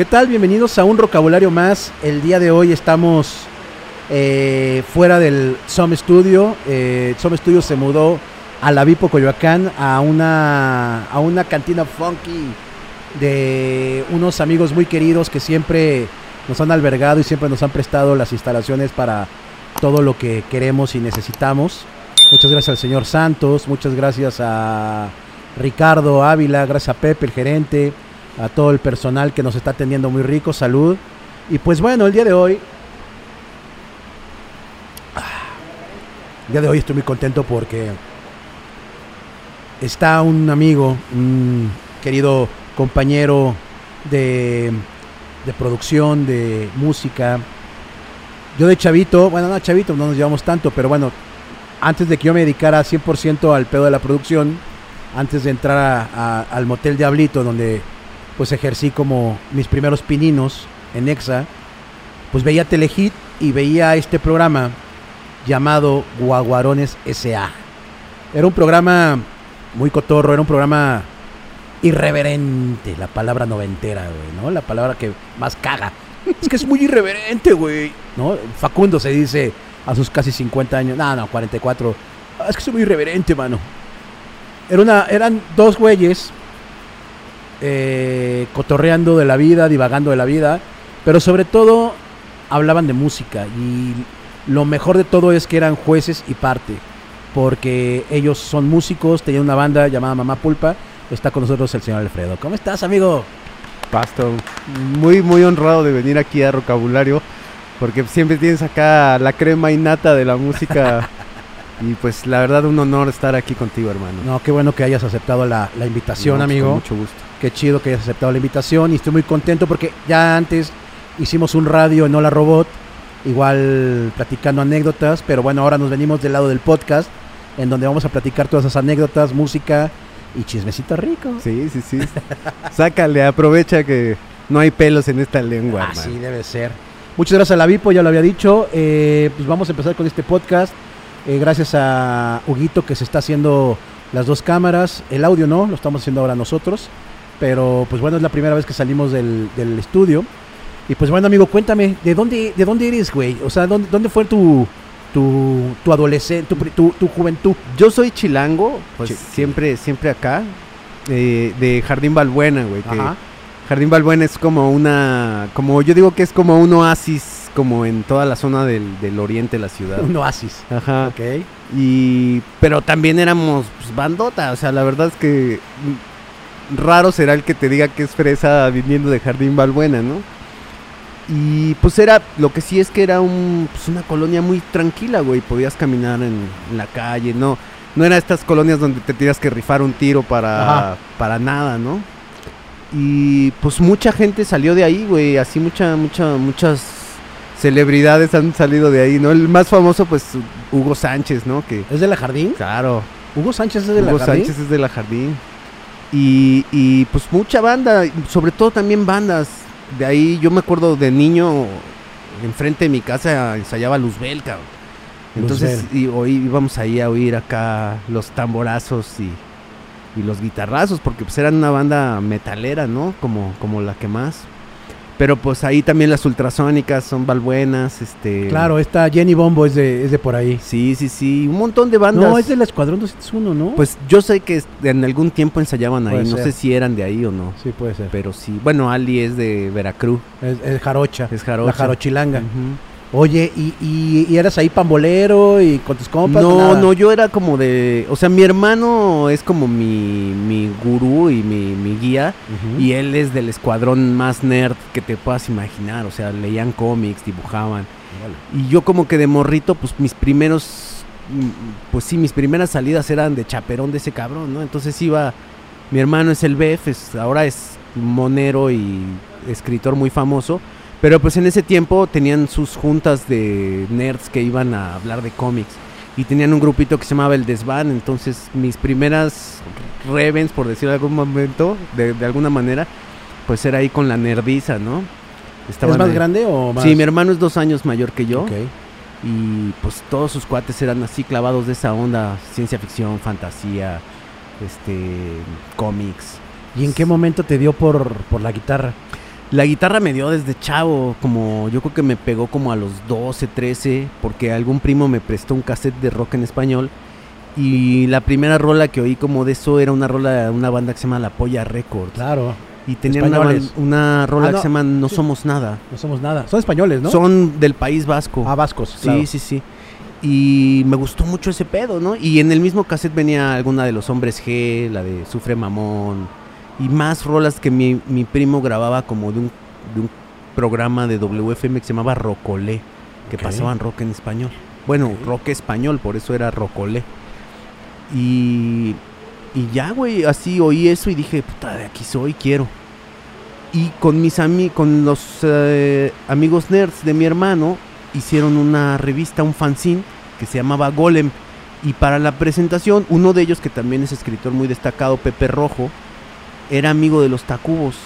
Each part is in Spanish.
¿Qué tal? Bienvenidos a un vocabulario más. El día de hoy estamos eh, fuera del Some Studio. Eh, Studio se mudó a la Vipo Coyoacán a una, a una cantina funky de unos amigos muy queridos que siempre nos han albergado y siempre nos han prestado las instalaciones para todo lo que queremos y necesitamos. Muchas gracias al señor Santos, muchas gracias a Ricardo Ávila, gracias a Pepe, el gerente, a todo el personal que nos está atendiendo muy rico, salud. Y pues bueno, el día de hoy, el día de hoy estoy muy contento porque está un amigo, un querido compañero de, de producción, de música. Yo de chavito, bueno, no chavito, no nos llevamos tanto, pero bueno, antes de que yo me dedicara 100% al pedo de la producción, antes de entrar al motel Diablito, donde pues ejercí como mis primeros pininos en EXA, pues veía Telehit y veía este programa llamado Guaguarones S.A. Era un programa muy cotorro, era un programa irreverente, la palabra noventera, güey, ¿no? La palabra que más caga. Es que es muy irreverente, güey, ¿no? Facundo se dice a sus casi 50 años, no, no, 44. "Ah, Es que soy muy irreverente, mano. Era una, eran dos güeyes eh, cotorreando de la vida, divagando de la vida, pero sobre todo hablaban de música y lo mejor de todo es que eran jueces y parte, porque ellos son músicos, tenían una banda llamada Mamá Pulpa, está con nosotros el señor Alfredo. ¿Cómo estás, amigo? Pasto, muy muy honrado de venir aquí a Vocabulario, porque siempre tienes acá la crema innata de la música y pues la verdad un honor estar aquí contigo, hermano. No, qué bueno que hayas aceptado la, la invitación, No, pues, amigo. Con mucho gusto. Qué chido que hayas aceptado la invitación y estoy muy contento porque ya antes hicimos un radio en Hola Robot, igual platicando anécdotas, pero bueno, ahora nos venimos del lado del podcast, en donde vamos a platicar todas esas anécdotas, música y chismecito rico. Sí, sí, sí. Sácale, aprovecha que no hay pelos en esta lengua, Así hermano. debe ser. Muchas gracias a la Vipo, ya lo había dicho. Eh, pues vamos a empezar con este podcast. Eh, gracias a Huguito que se está haciendo las dos cámaras. El audio no, lo estamos haciendo ahora nosotros. Pero pues bueno, es la primera vez que salimos del, del estudio. Y pues bueno, amigo, cuéntame, ¿de dónde, de dónde eres, güey? O sea, ¿dónde, dónde fue tu, tu, tu adolescencia, tu, tu, tu juventud? Yo soy chilango, pues siempre siempre acá eh, de Jardín Balbuena, güey, que. Jardín Balbuena es como una, como yo digo que es como un oasis, como en toda la zona del, del oriente de la ciudad. Un oasis. Ajá. Ok. Y, pero también éramos pues, bandota, o sea, la verdad es que raro será el que te diga que es fresa viniendo de Jardín Balbuena, ¿no? Y pues era, lo que sí es que era un, pues, una colonia muy tranquila, güey, podías caminar en, en la calle, no, no era estas colonias donde te tienes que rifar un tiro para, Ajá. para nada, ¿no? Y pues mucha gente salió de ahí, güey, así mucha, mucha, muchas celebridades han salido de ahí, ¿no? El más famoso, pues, Hugo Sánchez, ¿no? Que, ¿Es de la Jardín? claro, ¿Hugo Sánchez es de la Hugo Jardín? Sánchez es de la Jardín. Y, y pues mucha banda, sobre todo también bandas. De ahí yo me acuerdo de niño, enfrente de mi casa ensayaba Luzbel, cabrón. Entonces y, oí- íbamos ahí a oír acá los tamborazos y, y los guitarrazos, porque pues eran una banda metalera, ¿no? Como, como la que más. Pero pues ahí también las ultrasónicas son balbuenas, este... Claro, esta Jenny Bombo es de, es de por ahí. Sí, sí, sí, un montón de bandas. No, es del Escuadrón 201, ¿no? Pues yo sé que en algún tiempo ensayaban ahí, Puede no ser. sé si eran de ahí o no, sí, puede ser. pero sí. Bueno, Ali es de Veracruz, Es, es jarocha. es jarocha. La jarochilanga. Ujú. Oye, ¿y, y, y eras ahí pambolero y con tus compas? No, nada? no, yo era como de, o sea, mi hermano es como mi, mi gurú y mi, mi guía, y él es del escuadrón más nerd que te puedas imaginar, o sea, leían cómics, dibujaban, y yo como que de morrito, pues mis primeros, pues sí, mis primeras salidas eran de chaperón de ese cabrón, ¿no? Entonces iba, mi hermano es el Bef, es- ahora es monero y escritor muy famoso, pero pues en ese tiempo tenían sus juntas de nerds que iban a hablar de cómics. Y tenían un grupito que se llamaba El Desván, entonces mis primeras revens, por decirlo de algún momento, de, de alguna manera, pues era ahí con la nerdiza, ¿no? ¿Es Estaban más ahí. grande o más? Sí, mi hermano es dos años mayor que yo. Y pues todos sus cuates eran así clavados de esa onda, ciencia ficción, fantasía, este, cómics. ¿Y en qué momento te dio por, por la guitarra? La guitarra me dio desde chavo, como yo creo que me pegó como a los 12, 13, porque algún primo me prestó un cassette de rock en español. Y la primera rola que oí como de eso era una rola de una banda que se llama La Polla Records. Claro. Y tenía una, una rola Ah, que no. se llama No. Somos Nada. No somos nada. Son españoles, ¿no? Son del País Vasco. Ah, vascos. Sí, claro. sí, sí. Y me gustó mucho ese pedo, ¿no? Y en el mismo cassette venía alguna de los hombres G, la de Sufre Mamón, y más rolas que mi, mi primo grababa como de un, de un programa de WFM que se llamaba Rocolé, que pasaban rock en español. Bueno, rock español, por eso era Rocolé. Y, y ya, güey, así oí eso y dije, puta, de aquí soy, quiero. Y con mis con los eh, amigos nerds de mi hermano, hicieron una revista, un fanzine, que se llamaba Golem. Y para la presentación, uno de ellos, que también es escritor muy destacado, Pepe Rojo, era amigo de los Tacubos.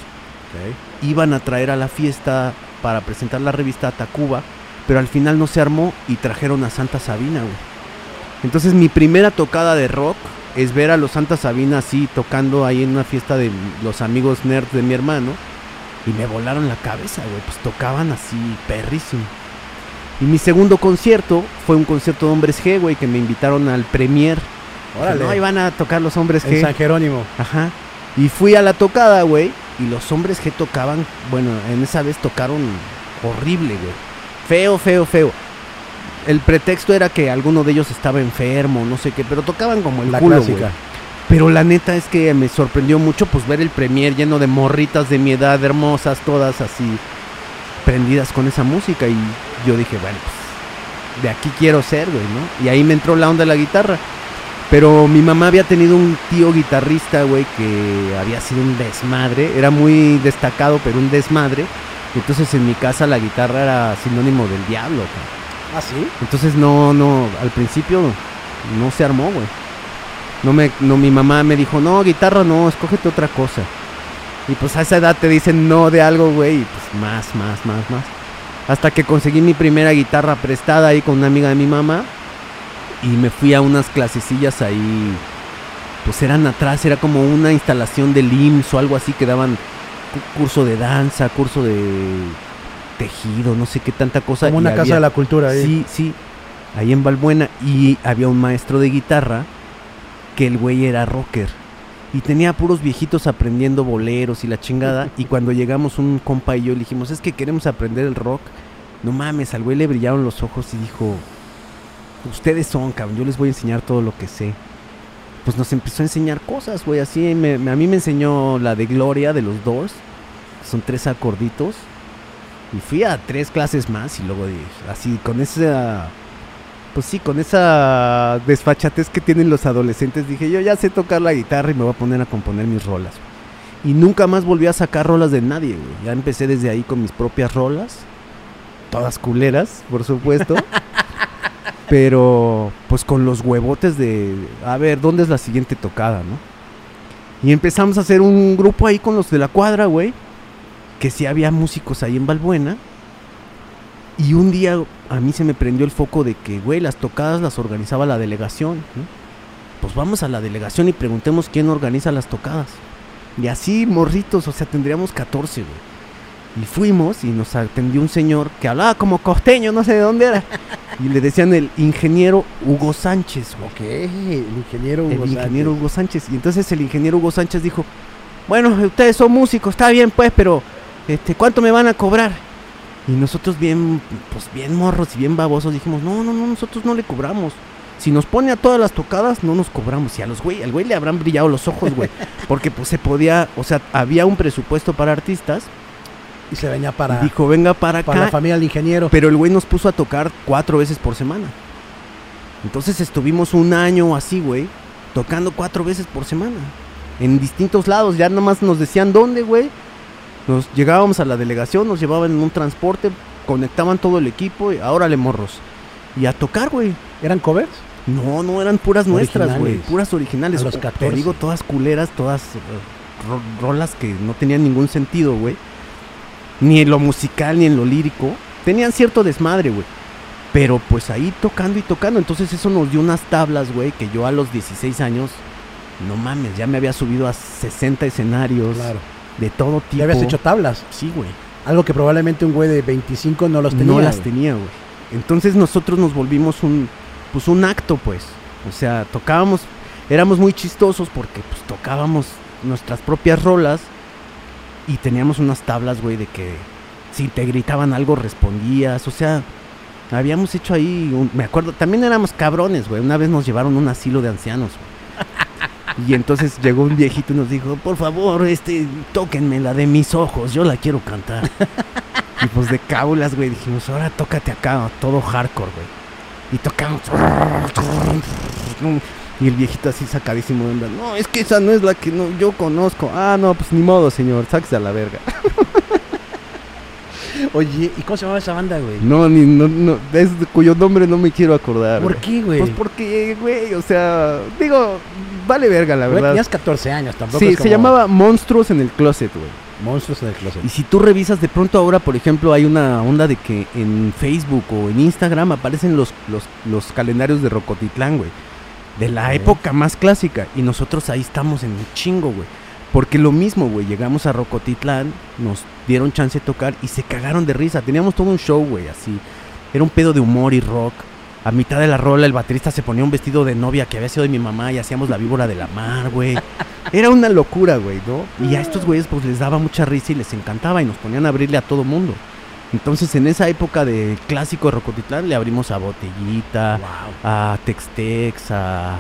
Iban a traer a la fiesta para presentar la revista a Tacuba, pero al final no se armó y trajeron a Santa Sabina, güey. Entonces mi primera tocada de rock es ver a los Santa Sabina así tocando ahí en una fiesta de los amigos nerds de mi hermano. Y me volaron la cabeza, güey. Pues tocaban así perrísimo. Y mi segundo concierto fue un concierto de Hombres G, güey, que me invitaron al premier. Órale. No, ahí van a tocar los Hombres En G. San Jerónimo. Ajá. Y fui a la tocada, güey. Y los hombres que tocaban, bueno, en esa vez tocaron horrible, güey. Feo, feo, feo. El pretexto era que alguno de ellos estaba enfermo, no sé qué, pero tocaban como el La culo, clásica. güey. Pero la neta es que me sorprendió mucho pues ver el premier lleno de morritas de mi edad, hermosas, todas así prendidas con esa música y yo dije, bueno, pues de aquí quiero ser, güey, ¿no? Y ahí me entró la onda de la guitarra. Pero mi mamá había tenido un tío guitarrista, güey, que había sido un desmadre. Era muy destacado, pero un desmadre. Entonces en mi casa la guitarra era sinónimo del diablo. cabrón. Ah, sí. Entonces no, no, al principio no se armó, güey. No me, no, mi mamá me dijo, no, guitarra no, escógete otra cosa. Y pues a esa edad te dicen no de algo, güey, y pues más, más, más, más. Hasta que conseguí mi primera guitarra prestada ahí con una amiga de mi mamá. Y me fui a unas clasecillas ahí. Pues eran atrás, era como una instalación del IMSS o algo así que daban cu- curso de danza, curso de tejido, no sé qué tanta cosa. Como una casa había- de la cultura ahí. Sí, sí. Ahí en Balbuena. Y había un maestro de guitarra que el güey era rocker. Y tenía puros viejitos aprendiendo boleros y la chingada. y cuando llegamos un compa y yo le dijimos, es que queremos aprender el rock. No mames, al güey le brillaron los ojos y dijo, ustedes son, cabrón, yo les voy a enseñar todo lo que sé. Pues nos empezó a enseñar cosas, güey, así. a mí me enseñó la de Gloria de los Doors. Son tres acorditos. Y fui a tres clases más y luego así con esa pues sí, con esa desfachatez que tienen los adolescentes, dije, yo ya sé tocar la guitarra y me voy a poner a componer mis rolas. güey". Y nunca más volví a sacar rolas de nadie, güey. Ya empecé desde ahí con mis propias rolas, todas culeras, por supuesto. pero pues con los huevotes de, a ver, ¿dónde es la siguiente tocada, no? Y empezamos a hacer un grupo ahí con los de la cuadra, güey. Que sí había músicos ahí en Balbuena. Y un día a mí se me prendió el foco de que, güey, las tocadas las organizaba la delegación. Pues vamos a la delegación y preguntemos quién organiza las tocadas. Y así, morritos, o sea, tendríamos 14, güey. Y fuimos y nos atendió un señor que hablaba como costeño, no sé de dónde era. Y le decían el ingeniero Hugo Sánchez, güey. Ok, el ingeniero El Hugo ingeniero Sánchez. Hugo Sánchez. Y entonces el ingeniero Hugo Sánchez dijo, bueno, ustedes son músicos, está bien pues, pero este, ¿cuánto me van a cobrar? Y nosotros bien, pues bien morros y bien babosos dijimos, no, no, no, nosotros no le cobramos. Si nos pone a todas las tocadas, no nos cobramos. Y a los güey, al güey le habrán brillado los ojos, güey. Porque pues se podía, o sea, había un presupuesto para artistas. Y se venía para, dijo, venga para acá. para la familia del ingeniero. Pero el güey nos puso a tocar cuatro veces por semana. Entonces estuvimos un año así, güey, tocando cuatro veces por semana. En distintos lados, ya nada más nos decían dónde, güey. Nos llegábamos a la delegación, nos llevaban en un transporte, conectaban todo el equipo y ahora le morros. Y a tocar, güey. ¿Eran covers? No, no eran puras nuestras, güey. Originales. Puras originales. A los O- 14. Te digo, todas culeras, todas eh, ro- rolas que no tenían ningún sentido, güey. Ni en lo musical, ni en lo lírico. Tenían cierto desmadre, güey. Pero pues ahí tocando y tocando. Entonces eso nos dio unas tablas, güey, que yo a los 16 años, no mames, ya me había subido a 60 escenarios. Claro. de todo tipo. Ya habías hecho tablas. Sí, güey. Algo que probablemente un güey de 25 no los tenía. no las güey. tenía, güey. Entonces nosotros nos volvimos un, pues un acto, pues. O sea, tocábamos, éramos muy chistosos porque pues tocábamos nuestras propias rolas y teníamos unas tablas, güey, de que si te gritaban algo respondías, o sea, habíamos hecho ahí, un- me acuerdo, también éramos cabrones, güey. Una vez nos llevaron a un asilo de ancianos. Y entonces llegó un viejito y nos dijo, por favor, este, tóquenme la de mis ojos, yo la quiero cantar. Y pues de cábulas, güey, dijimos, ahora tócate acá, todo hardcore, güey. Y tocamos. Y el viejito así sacadísimo de onda. No, es que esa no es la que no, yo conozco. Ah, no, pues ni modo, señor, sáquese a la verga. Oye, ¿y cómo se llamaba esa banda, güey? No, ni, no, no, es cuyo nombre no me quiero acordar. ¿Por qué, güey? Pues porque, güey, o sea, digo, vale verga, la Güey, verdad. tenías 14 años, tampoco Sí, es se llamaba Monstruos en el Closet, güey. Monstruos en el Closet. Y si tú revisas de pronto ahora, por ejemplo, hay una onda de que en Facebook o en Instagram aparecen los, los, los calendarios de Rocotitlán, güey. De la época más clásica. Y nosotros ahí estamos en un chingo, güey. Porque lo mismo, güey. Llegamos a Rocotitlán, nos dieron chance de tocar y se cagaron de risa. Teníamos todo un show, güey, así. Era un pedo de humor y rock. A mitad de la rola, el baterista se ponía un vestido de novia que había sido de mi mamá y hacíamos la víbora de la mar, güey. Era una locura, güey, ¿no? Y a estos güeyes pues les daba mucha risa y les encantaba y nos ponían a abrirle a todo mundo. Entonces en esa época de clásico de Rocotitlán le abrimos a Botellita, Wow. a Textex, a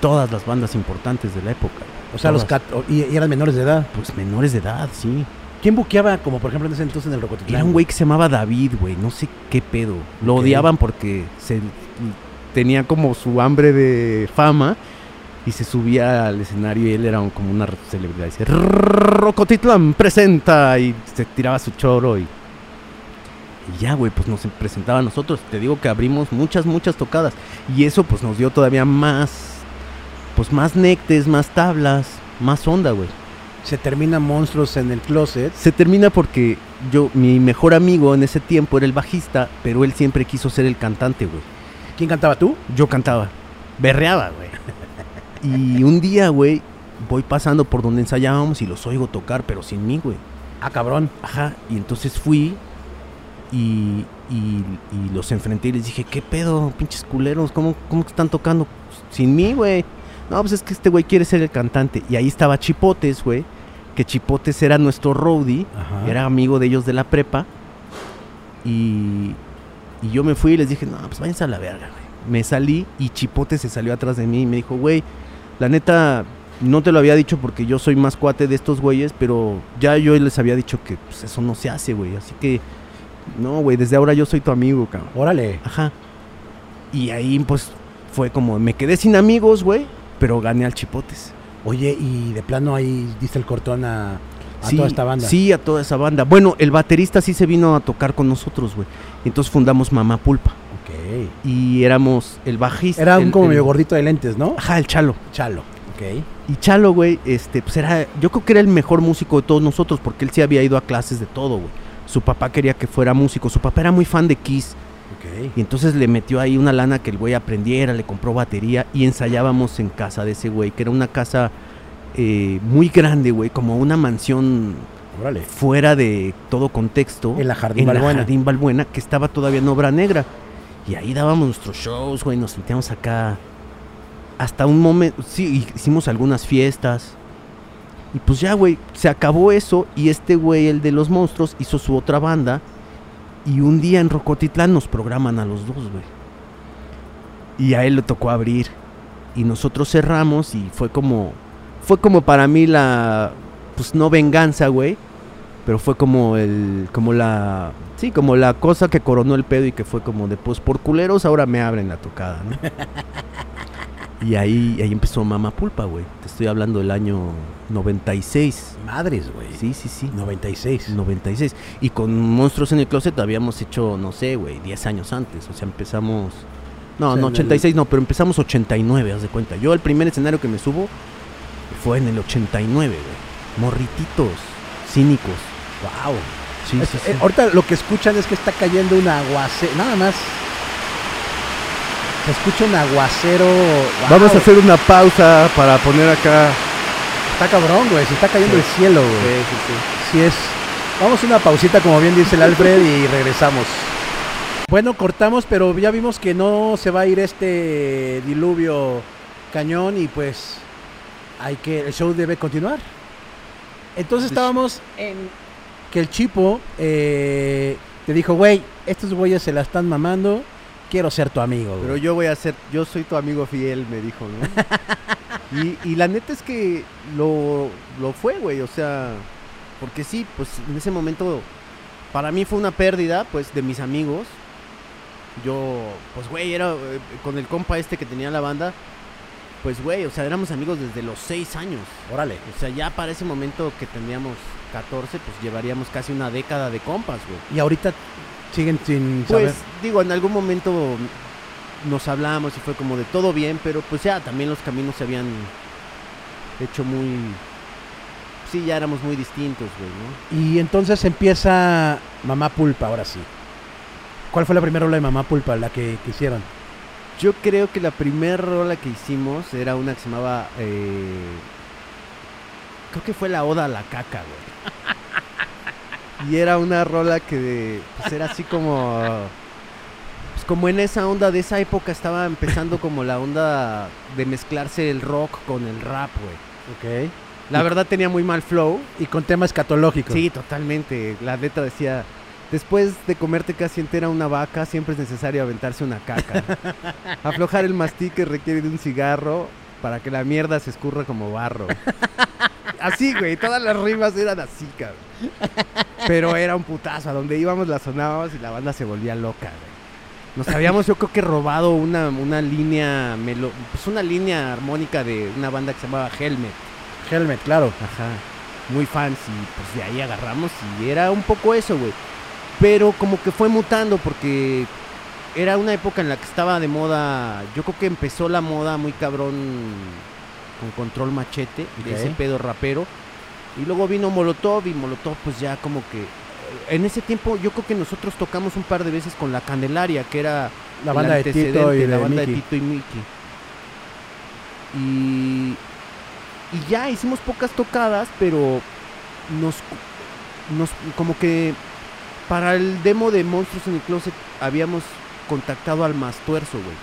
todas las bandas importantes de la época. O sea, los Todas. y, y eran menores de edad. Pues menores de edad, sí. ¿Quién buqueaba, como por ejemplo en ese entonces en el Rocotitlán? Era un güey que se llamaba David, güey, no sé qué pedo. Lo odiaban porque se tenía como su hambre de fama y se subía al escenario y él era un- como una celebridad. Dice, Rocotitlán presenta y se tiraba su choro y, y ya, güey, pues nos presentaba a nosotros. Te digo que abrimos muchas, muchas tocadas y eso pues nos dio todavía más, pues más nectes, más tablas, más onda, güey. Se termina Monstruos en el Closet. Se termina porque yo, mi mejor amigo en ese tiempo era el bajista, pero él siempre quiso ser el cantante, güey. ¿Quién cantaba tú? Yo cantaba, berreaba, güey. Y un día, güey, voy pasando por donde ensayábamos y los oigo tocar, pero sin mí, güey. Ah, cabrón. Ajá, y entonces fui y, y- y los enfrenté y les dije, ¿qué pedo, pinches culeros? ¿Cómo, cómo que están tocando sin mí, güey? No, pues es que este güey quiere ser el cantante. Y ahí estaba Chipotes, güey, que Chipotes era nuestro roadie, Ajá. era amigo de ellos de la prepa. Y, y yo me fui y les dije, no, pues váyanse a la verga, güey. Me salí y Chipote se salió atrás de mí y me dijo, güey, la neta, no te lo había dicho porque yo soy más cuate de estos güeyes, pero ya yo les había dicho que pues, eso no se hace, güey. Así que, no, güey, desde ahora yo soy tu amigo, cabrón. Órale. Ajá. Y ahí, pues, fue como, me quedé sin amigos, güey, pero gané al Chipotes. Oye, y de plano ahí diste el cortón a, a Sí, toda esta banda. Sí, a toda esa banda. Bueno, el baterista sí se vino a tocar con nosotros, güey. Entonces fundamos Mamá Pulpa. Ok. Y éramos el bajista. Era un el- como el- medio gordito de lentes, ¿no? Ajá, el Chalo. Chalo. Ok. Y Chalo, güey, este, pues era, yo creo que era el mejor músico de todos nosotros, porque él sí había ido a clases de todo, güey. Su papá quería que fuera músico, su papá era muy fan de Kiss, Ok. y entonces le metió ahí una lana que el güey aprendiera, le compró batería, y ensayábamos en casa de ese güey, que era una casa eh, muy grande, güey, como una mansión Órale. fuera de todo contexto. En la Jardín en la. Jardín Balbuena, que estaba todavía en obra negra. Y ahí dábamos nuestros shows, güey, nos sentíamos acá. Hasta un momento, sí, hicimos algunas fiestas. Y pues ya, güey, se acabó eso. Y este güey, el de los monstruos, hizo su otra banda. Y un día en Rocotitlán nos programan a los dos, güey. Y a él le tocó abrir. Y nosotros cerramos y fue como... Fue como para mí la... Pues no venganza, güey. Pero fue como el... Como la... Sí, como la cosa que coronó el pedo y que fue como de... Pues por culeros ahora me abren la tocada, ¿no? y ahí, ahí empezó Mama Pulpa, güey. Te estoy hablando del año 96. Madres, güey. Sí, sí, sí. 96. 96. Y con Monstruos en el Closet habíamos hecho, no sé, güey, 10 años antes. O sea, empezamos. No, O sea, no, el- 86 no, pero empezamos 89, haz de cuenta. Yo el primer escenario que me subo fue en el 89, güey. Morrititos, cínicos. Wow. Sí, Es- sí, sí. eh, ahorita lo que escuchan es que está cayendo un aguacero. Nada más. Se escucha un aguacero. Vamos a hacer una pausa para poner acá Está cabrón, güey. Se está cayendo Sí. el cielo, güey. Sí, sí, sí. Sí es. Vamos a una pausita, como bien dice el Alfred, y regresamos. Bueno, cortamos, pero ya vimos que no se va a ir este diluvio cañón y pues hay que el show debe continuar. Entonces Pues- estábamos en que el Chipo eh, te dijo, güey, estos güeyes se la están mamando, quiero ser tu amigo. güey". Pero yo voy a ser, yo soy tu amigo fiel, me dijo, ¿no? y, y la neta es que lo, lo fue, güey, o sea, porque sí, pues en ese momento para mí fue una pérdida, pues, de mis amigos. Yo, pues, güey, era eh, con el compa este que tenía la banda, pues, güey, o sea, éramos amigos desde los seis años. Órale. O sea, ya para ese momento que teníamos 14, pues llevaríamos casi una década de compas, güey. Y ahorita siguen sin Pues saber. digo, en algún momento nos hablamos y fue como de todo bien, pero pues ya también los caminos se habían hecho muy... Sí, ya éramos muy distintos, güey, ¿no? Y entonces empieza Mamá Pulpa, ahora sí. ¿Cuál fue la primera rola de Mamá Pulpa, la que, que hicieron? Yo creo que la primera rola que hicimos era una que se llamaba... eh, Creo que fue la Oda a la Caca, güey. Y era una rola que pues era así como... Pues como en esa onda de esa época estaba empezando como la onda de mezclarse el rock con el rap, güey. Ok. La verdad tenía muy mal flow. Y con tema escatológico. Sí, totalmente. La letra decía, después de comerte casi entera una vaca, siempre es necesario aventarse una caca. Aflojar el mastique requiere de un cigarro para que la mierda se escurra como barro. Así, güey, todas las rimas eran así, cabrón. Pero era un putazo, a donde íbamos la sonábamos y la banda se volvía loca, güey. Nos habíamos, yo creo que robado una, una línea, melo- pues una línea armónica de una banda que se llamaba Helmet. Helmet, claro. Ajá. Muy fans y pues de ahí agarramos y era un poco eso, güey. Pero como que fue mutando porque era una época en la que estaba de moda, yo creo que empezó la moda muy cabrón con control machete, de Ok. ese pedo rapero. Y luego vino Molotov y Molotov pues ya como que... En ese tiempo yo creo que nosotros tocamos un par de veces con La Candelaria, que era La banda de Tito y la banda de. Tito y Mickey. Y, y ya hicimos pocas tocadas, pero nos, nos como que para el demo de Monstruos en el Closet habíamos contactado al Mastuerzo, güey.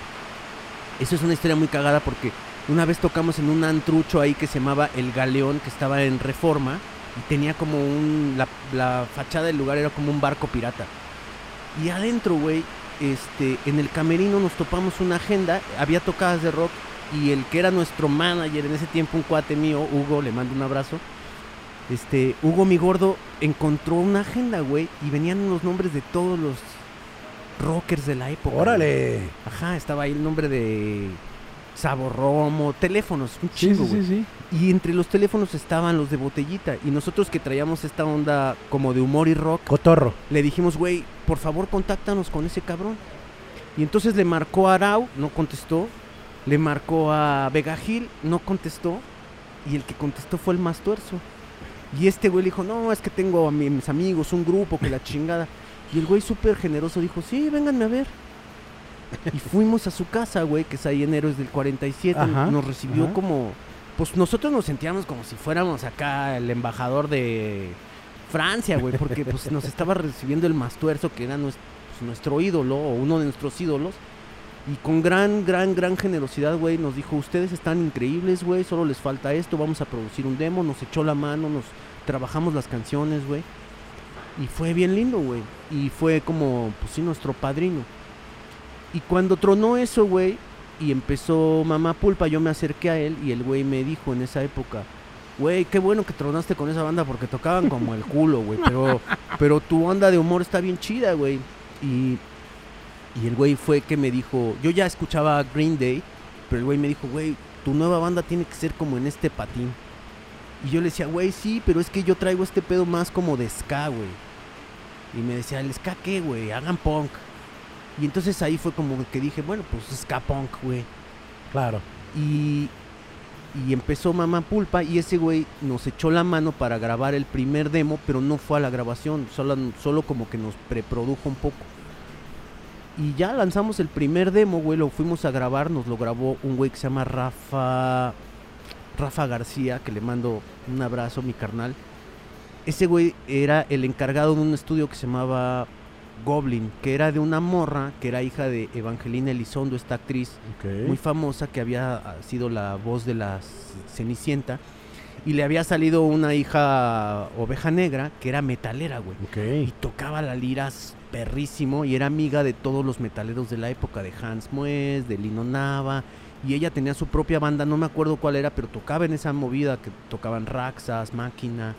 Eso es una historia muy cagada porque una vez tocamos en un antrucho ahí que se llamaba El Galeón, que estaba en Reforma, y tenía como un. La, la fachada del lugar era como un barco pirata. Y adentro, güey, este, en el camerino nos topamos una agenda, había tocadas de rock, y el que era nuestro manager en ese tiempo, un cuate mío, Hugo, le mando un abrazo. Este, Hugo mi gordo encontró una agenda, güey, y venían los nombres de todos los rockers de la época. güey. Órale. Ajá, estaba ahí el nombre de Saborromo, teléfonos, un Sí, chingo, sí, güey. sí, sí. Y entre los teléfonos estaban los de botellita. Y nosotros que traíamos esta onda como de humor y rock, Cotorro. le dijimos, güey, por favor contáctanos con ese cabrón. Y entonces le marcó a Arau, no contestó. Le marcó a Vega Gil, no contestó. Y el que contestó fue el más tuerzo. Y este güey le dijo, no, es que tengo a mi- mis amigos, un grupo, que la chingada. Y el güey súper generoso dijo, sí, vénganme a ver. Y fuimos a su casa, güey, que es ahí en Héroes del 47. Ajá, nos recibió ajá. como... Pues nosotros nos sentíamos como si fuéramos acá el embajador de Francia, güey, porque pues nos estaba recibiendo el Mastuerzo, que era pues, nuestro ídolo, o uno de nuestros ídolos. Y con gran, gran, gran generosidad, güey, nos dijo, ustedes están increíbles, güey, solo les falta esto, vamos a producir un demo, nos echó la mano, nos trabajamos las canciones, güey. Y fue bien lindo, güey. Y fue como, pues sí, nuestro padrino. Y cuando tronó eso, güey, y empezó Mamá Pulpa, yo me acerqué a él y el güey me dijo en esa época, güey, qué bueno que tronaste con esa banda porque tocaban como el culo, güey, pero, pero tu onda de humor está bien chida, güey. Y, y el güey fue que me dijo, yo ya escuchaba Green Day, pero el güey me dijo, güey, tu nueva banda tiene que ser como en este patín. Y yo le decía, güey, sí, pero es que yo traigo este pedo más como de ska, güey. Y me decía, ¿el ska qué, güey? Hagan punk. Y entonces ahí fue como que dije, bueno, pues ska punk, güey. Claro. Y, y empezó Mamá Pulpa y ese güey nos echó la mano para grabar el primer demo, pero no fue a la grabación, solo, solo como que nos preprodujo un poco. Y ya lanzamos el primer demo, güey, lo fuimos a grabar, nos lo grabó un güey que se llama Rafa... Rafa García, que le mando un abrazo, mi carnal. Ese güey era el encargado de un estudio que se llamaba Goblin, que era de una morra, que era hija de Evangelina Elizondo, esta actriz muy famosa que había sido la voz de la Cenicienta. Y le había salido una hija oveja negra que era metalera, güey. Y Ok. tocaba la lira perrísimo y era amiga de todos los metaleros de la época, de Hans Mues, de Lino Nava. Y ella tenía su propia banda, no me acuerdo cuál era, pero tocaba en esa movida que tocaban Raxas, Máquina.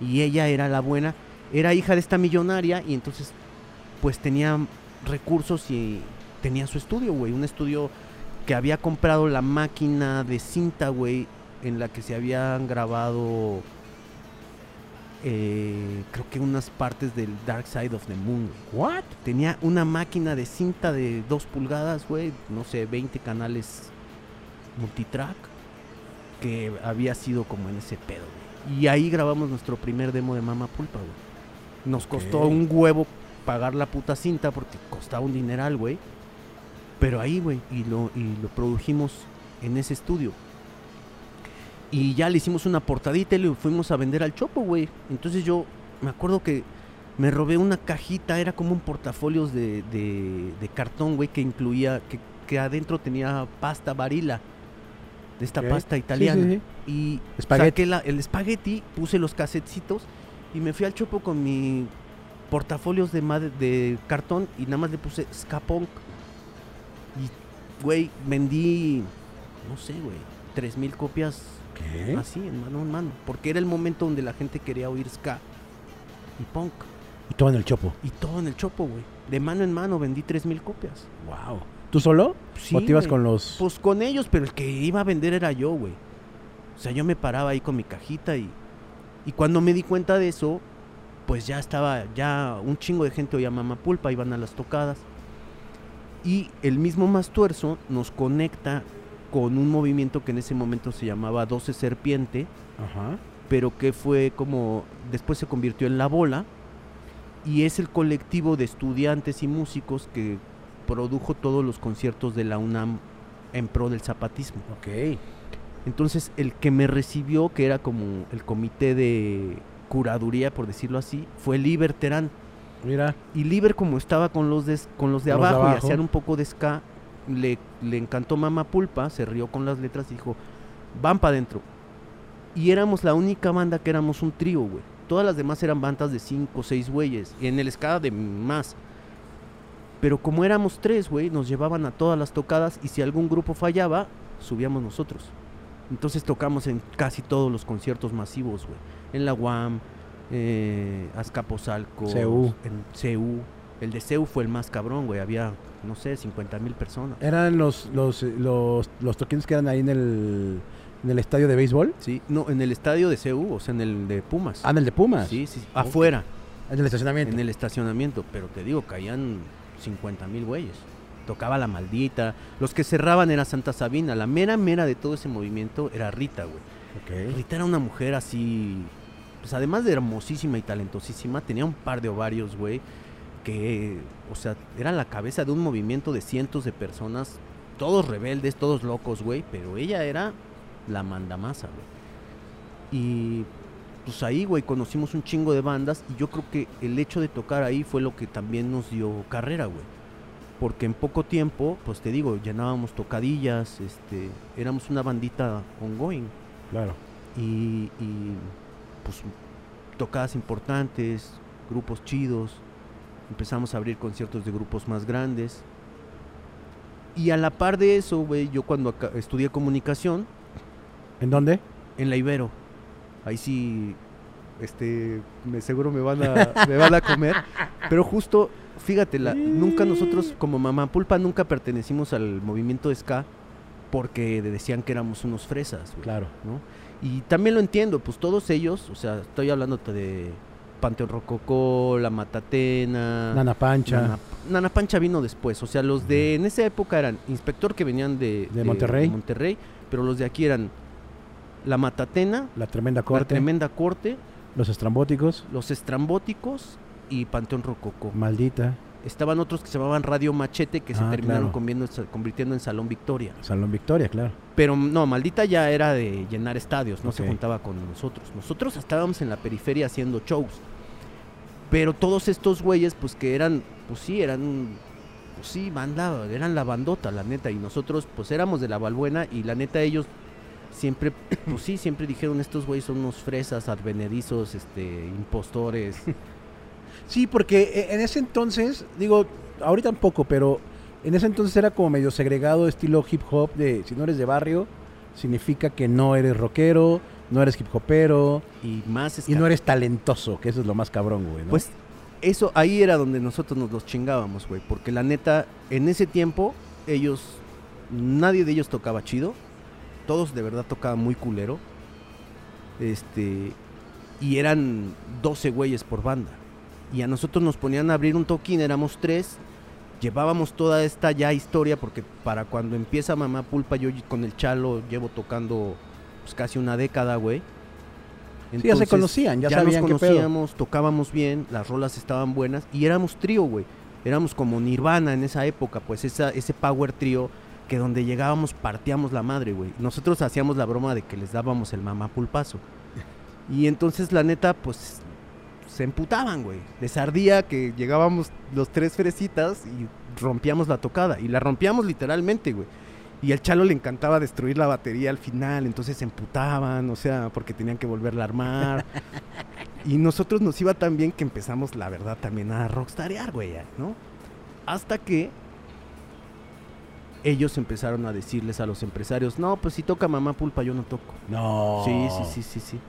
Y ella era la buena. Era hija de esta millonaria y entonces pues tenía recursos y tenía su estudio, güey. Un estudio que había comprado la máquina de cinta, güey, en la que se habían grabado eh, creo que unas partes del Dark Side of the Moon. What? Tenía una máquina de cinta de 2 pulgadas, güey, no sé, 20 canales multitrack, que había sido como en ese pedo, güey. Y ahí grabamos nuestro primer demo de Mama Pulpa, güey. Nos costó un huevo pagar la puta cinta porque costaba un dineral, güey. Pero ahí, güey, y lo, y lo produjimos en ese estudio. Y ya le hicimos una portadita y le fuimos a vender al Chopo, güey. Entonces yo me acuerdo que me robé una cajita, era como un portafolios de, de, de cartón, güey, que incluía, que, que adentro tenía pasta varila, de esta pasta italiana. sí, sí. Y Espagueti. saqué la- el espagueti, puse los casetcitos y me fui al Chopo con mi portafolios de, made- de cartón y nada más le puse ska punk. Y, güey, vendí, no sé, güey, tres mil copias ¿Qué? así, en mano en mano. Porque era el momento donde la gente quería oír ska y punk. Y todo en el chopo. Y todo en el chopo, güey. De mano en mano vendí tres mil copias. Wow. ¿Tú solo? Sí, ¿O te ibas güey. con los...? Pues con ellos, pero el que iba a vender era yo, güey. O sea, yo me paraba ahí con mi cajita y... Y cuando me di cuenta de eso, pues ya estaba, ya un chingo de gente oía Pulpa, iban a las tocadas. Y el mismo Mastuerzo nos conecta con un movimiento que en ese momento se llamaba 12 Serpiente, Ajá. pero que fue como después se convirtió en La Bola y es el colectivo de estudiantes y músicos que produjo todos los conciertos de la UNAM en pro del zapatismo. Ok. Entonces el que me recibió, que era como el comité de curaduría, por decirlo así, fue Liber Terán. Mira. Y Liber como estaba con los de, con los de, Con los de abajo, y hacían un poco de ska, le, le encantó Mama Pulpa, se rió con las letras y dijo, van para adentro. Y éramos la única banda que éramos un trío, güey. Todas las demás eran bandas de cinco o seis güeyes. Y en el ska de más. Pero como éramos tres, güey, nos llevaban a todas las tocadas y si algún grupo fallaba, subíamos nosotros. Entonces tocamos en casi todos los conciertos masivos, güey. En la UAM, eh, Azcapotzalco, CU. en CU. El de CEU fue el más cabrón, güey. Había, no sé, 50 mil personas. ¿Eran los, los, los, los toquines que eran ahí en el, en el estadio de béisbol? Sí, no, en el estadio de CU, o sea, en el de Pumas. Ah, en el de Pumas. sí, sí, afuera, En el estacionamiento. en el estacionamiento. Pero te digo, caían 50 mil güeyes. Tocaba la maldita. Los que cerraban era Santa Sabina. La mera mera de todo ese movimiento era Rita, güey. Ok. Rita era una mujer así, pues además de hermosísima y talentosísima, tenía un par de ovarios, güey, que, o sea, era la cabeza de un movimiento de cientos de personas, todos rebeldes, todos locos, güey, pero ella era la mandamasa, güey. Y pues ahí, güey, conocimos un chingo de bandas y yo creo que el hecho de tocar ahí fue lo que también nos dio carrera, güey. Porque en poco tiempo, pues te digo, llenábamos tocadillas, este, éramos una bandita ongoing Claro. y, y, pues tocadas importantes, grupos chidos, empezamos a abrir conciertos de grupos más grandes. Y a la par de eso, güey, yo cuando estudié comunicación ¿En dónde? en la Ibero, ahí sí, este, me, seguro me van, a, me van a comer, pero justo, fíjate, la- nunca nosotros como Mamá Pulpa nunca pertenecimos al movimiento de ska porque decían que éramos unos fresas, güey. Claro. ¿no? Y también lo entiendo, pues todos ellos, o sea, estoy hablando de Panteón Rococó, La Matatena, Nana Pancha. Nana, Nana Pancha vino después, o sea, los de en esa época eran Inspector que venían de, De Monterrey. Monterrey, pero los de aquí eran La Matatena, La Tremenda La Corte. Tremenda Corte, Los Estrambóticos. Los Estrambóticos y Panteón Rococó. Maldita. Estaban otros que se llamaban Radio Machete que se Ah, terminaron claro. convirtiendo en Salón Victoria. Salón Victoria, claro. Pero no, Maldita ya era de llenar estadios, no se juntaba con nosotros. Nosotros estábamos en la periferia haciendo shows. Pero todos estos güeyes, pues que eran, pues sí, eran, pues sí, banda, eran la bandota, la neta. Y nosotros, pues éramos de la Valbuena y la neta ellos siempre, pues sí, siempre dijeron, estos güeyes son unos fresas, advenedizos, este, impostores. Sí, porque eh, en ese entonces, digo, ahorita tampoco, pero en ese entonces era como medio segregado estilo hip hop de si no eres de barrio, significa que no eres rockero, no eres hip hopero y más y no eres talentoso, que eso es lo más cabrón, güey. ¿no? Pues eso, ahí era donde nosotros nos los chingábamos, güey. Porque la neta, en ese tiempo, ellos, nadie de ellos tocaba chido. Todos de verdad tocaban muy culero. Este, y eran 12 güeyes por banda. Y a nosotros nos ponían a abrir un toquín, éramos tres. Llevábamos toda esta ya historia, porque para cuando empieza Mamá Pulpa, yo con el Chalo llevo tocando pues, casi una década, güey. Sí, ya se Entonces, conocían, ya, ya sabían nos qué pedo. conocíamos, tocábamos bien, las rolas estaban buenas y éramos trío, güey. Éramos como Nirvana en esa época, pues esa, ese power trío que donde llegábamos partíamos la madre, güey. Nosotros hacíamos la broma de que les dábamos el mamá pulpazo. Y entonces la neta, pues se emputaban, güey. Les ardía que llegábamos los tres fresitas y rompíamos la tocada. Y la rompíamos literalmente, güey. Y al Chalo le encantaba destruir la batería al final, entonces se emputaban, o sea, porque tenían que volverla a armar. y nosotros nos iba tan bien que empezamos, la verdad, también a rockstarear, güey, ¿no? Hasta que ellos empezaron a decirles a los empresarios, no, pues si toca mamá pulpa, yo no toco. No. Sí, sí, sí, sí, sí.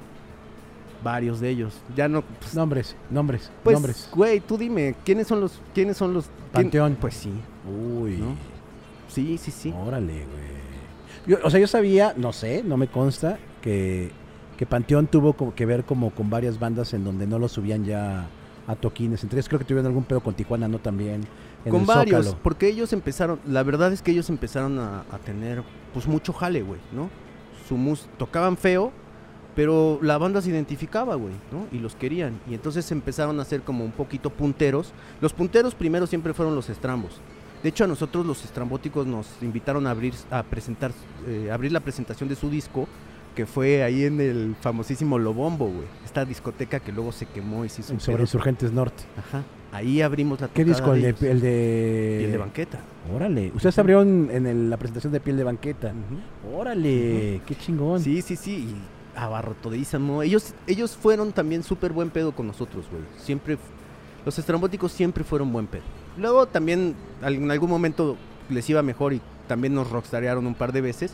Varios de ellos. Ya no. Pues, Nombres, nombres, pues, nombres. güey, tú dime, ¿quiénes son los, quiénes son los? quién- Panteón. Pues sí, Uy. ¿no? sí, sí, sí. Órale, güey. Yo- o sea, yo sabía, no sé, no me consta, que, que Panteón tuvo como que ver como con varias bandas en donde no lo subían ya a toquines. Entre ellos creo que tuvieron algún pedo con Tijuana, ¿no? También. En Con el varios, Zócalo. porque ellos empezaron, la verdad es que ellos empezaron a, a tener pues mucho jale, güey, ¿no? Su mus tocaban feo, pero la banda se identificaba, güey, ¿no? Y los querían. Y entonces empezaron a ser como un poquito punteros. Los punteros primero siempre fueron los estrambos. De hecho, a nosotros los estrambóticos nos invitaron a abrir, a presentar, eh, abrir la presentación de su disco, que fue ahí en el famosísimo Lobombo, güey. Esta discoteca que luego se quemó y se hizo Sobre. Insurgentes Norte. Ajá. Ahí abrimos la ¿Qué disco? El de, el de... Piel de banqueta. Órale. Ustedes abrieron en el- la presentación de Piel de Banqueta. Órale. Qué chingón. Sí, sí, sí. Y abarrotadísimo. Ellos, ellos fueron también súper buen pedo con nosotros, güey. Siempre. Los estrambóticos siempre fueron buen pedo. Luego también en algún momento les iba mejor y también nos rockstarearon un par de veces.